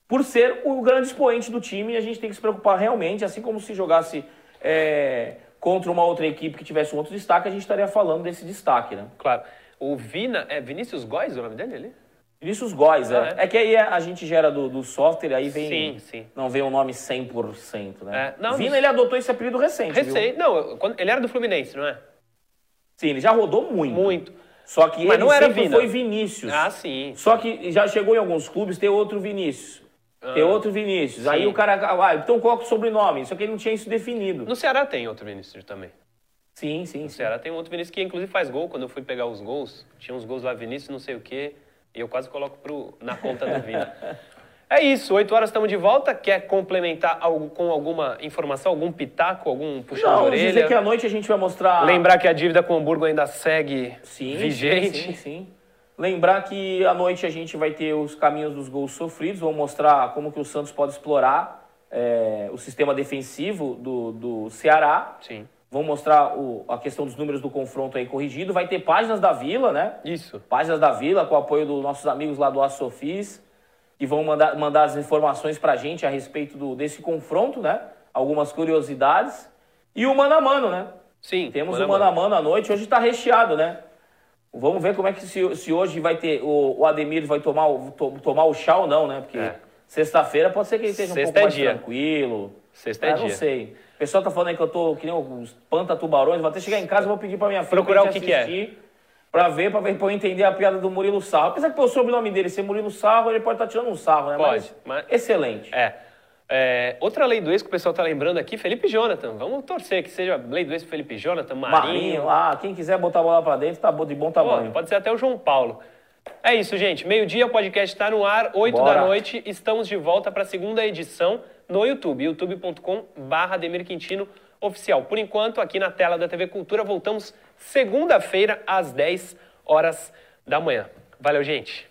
por ser o grande expoente do time, a gente tem que se preocupar realmente, assim como se jogasse é, contra uma outra equipe que tivesse um outro destaque, a gente estaria falando desse destaque, né? Claro. O Vina, é Vinícius Góes o nome dele ali? Vinícius Góes, ah, é. é. é. que aí a gente gera do, do software, aí vem. Sim, sim. Não vem o nome 100%, né? É, não, Vina, ele adotou esse apelido recente. Recente. Não, quando, ele era do Fluminense, não é? Sim, ele já rodou muito. Muito. Só que Mas ele não era Vina. foi Vinícius. Ah, sim. Só que já chegou em alguns clubes, tem outro Vinícius. Ah, tem outro Vinícius. Sim. Aí o cara. Ah, então é o sobrenome? Só que ele não tinha isso definido. No Ceará tem outro Vinícius também. Sim, sim. No sim. Ceará tem outro Vinícius que inclusive faz gol. Quando eu fui pegar os gols, tinha uns gols lá, Vinícius, não sei o quê. E eu quase coloco pro, na conta do Vina. É isso, 8 horas estamos de volta. Quer complementar algo, com alguma informação, algum pitaco, algum puxão Não, de orelha? dizer que à noite a gente vai mostrar... Lembrar que a dívida com o Hamburgo ainda segue sim, vigente. Sim, sim, sim. Lembrar que à noite a gente vai ter os caminhos dos gols sofridos, vamos mostrar como que o Santos pode explorar é, o sistema defensivo do, do Ceará. Sim. Vamos mostrar o, a questão dos números do confronto aí corrigido. Vai ter páginas da Vila, né? Isso. Páginas da Vila, com o apoio dos nossos amigos lá do Assofis, que vão mandar, mandar as informações pra gente a respeito do, desse confronto, né? Algumas curiosidades. E o mano a mano, né? Sim. Temos o mano a mano à noite. Hoje tá recheado, né? Vamos ver como é que se, se hoje vai ter. O, o Ademir vai tomar, o, to, tomar o chá ou não, né? Porque é. sexta-feira pode ser que ele esteja Sexta um pouco é mais dia. tranquilo. Sexta é ah, dia. Não sei pessoal tá falando aí que eu tô que nem os panta tubarões. Vou até chegar em casa e vou pedir pra minha filha procurar o que, que é. Pra ver, pra ver, pra eu entender a piada do Murilo Sarro. Apesar que o sobrenome dele ser Murilo Sarro, ele pode estar tá tirando um sarro, né? Pode. Mas, mas... Excelente. É. é. Outra lei do ex que o pessoal tá lembrando aqui, Felipe Jonathan. Vamos torcer que seja lei do ex Felipe Jonathan, Marinho. Marinho lá, quem quiser botar a bola pra dentro, tá de bom tamanho. Pô, pode ser até o João Paulo. É isso, gente. Meio-dia, o podcast está no ar, 8 Bora. da noite. Estamos de volta para a segunda edição no YouTube, youtube.com/barra Quintino oficial. Por enquanto, aqui na tela da TV Cultura, voltamos segunda-feira às 10 horas da manhã. Valeu, gente!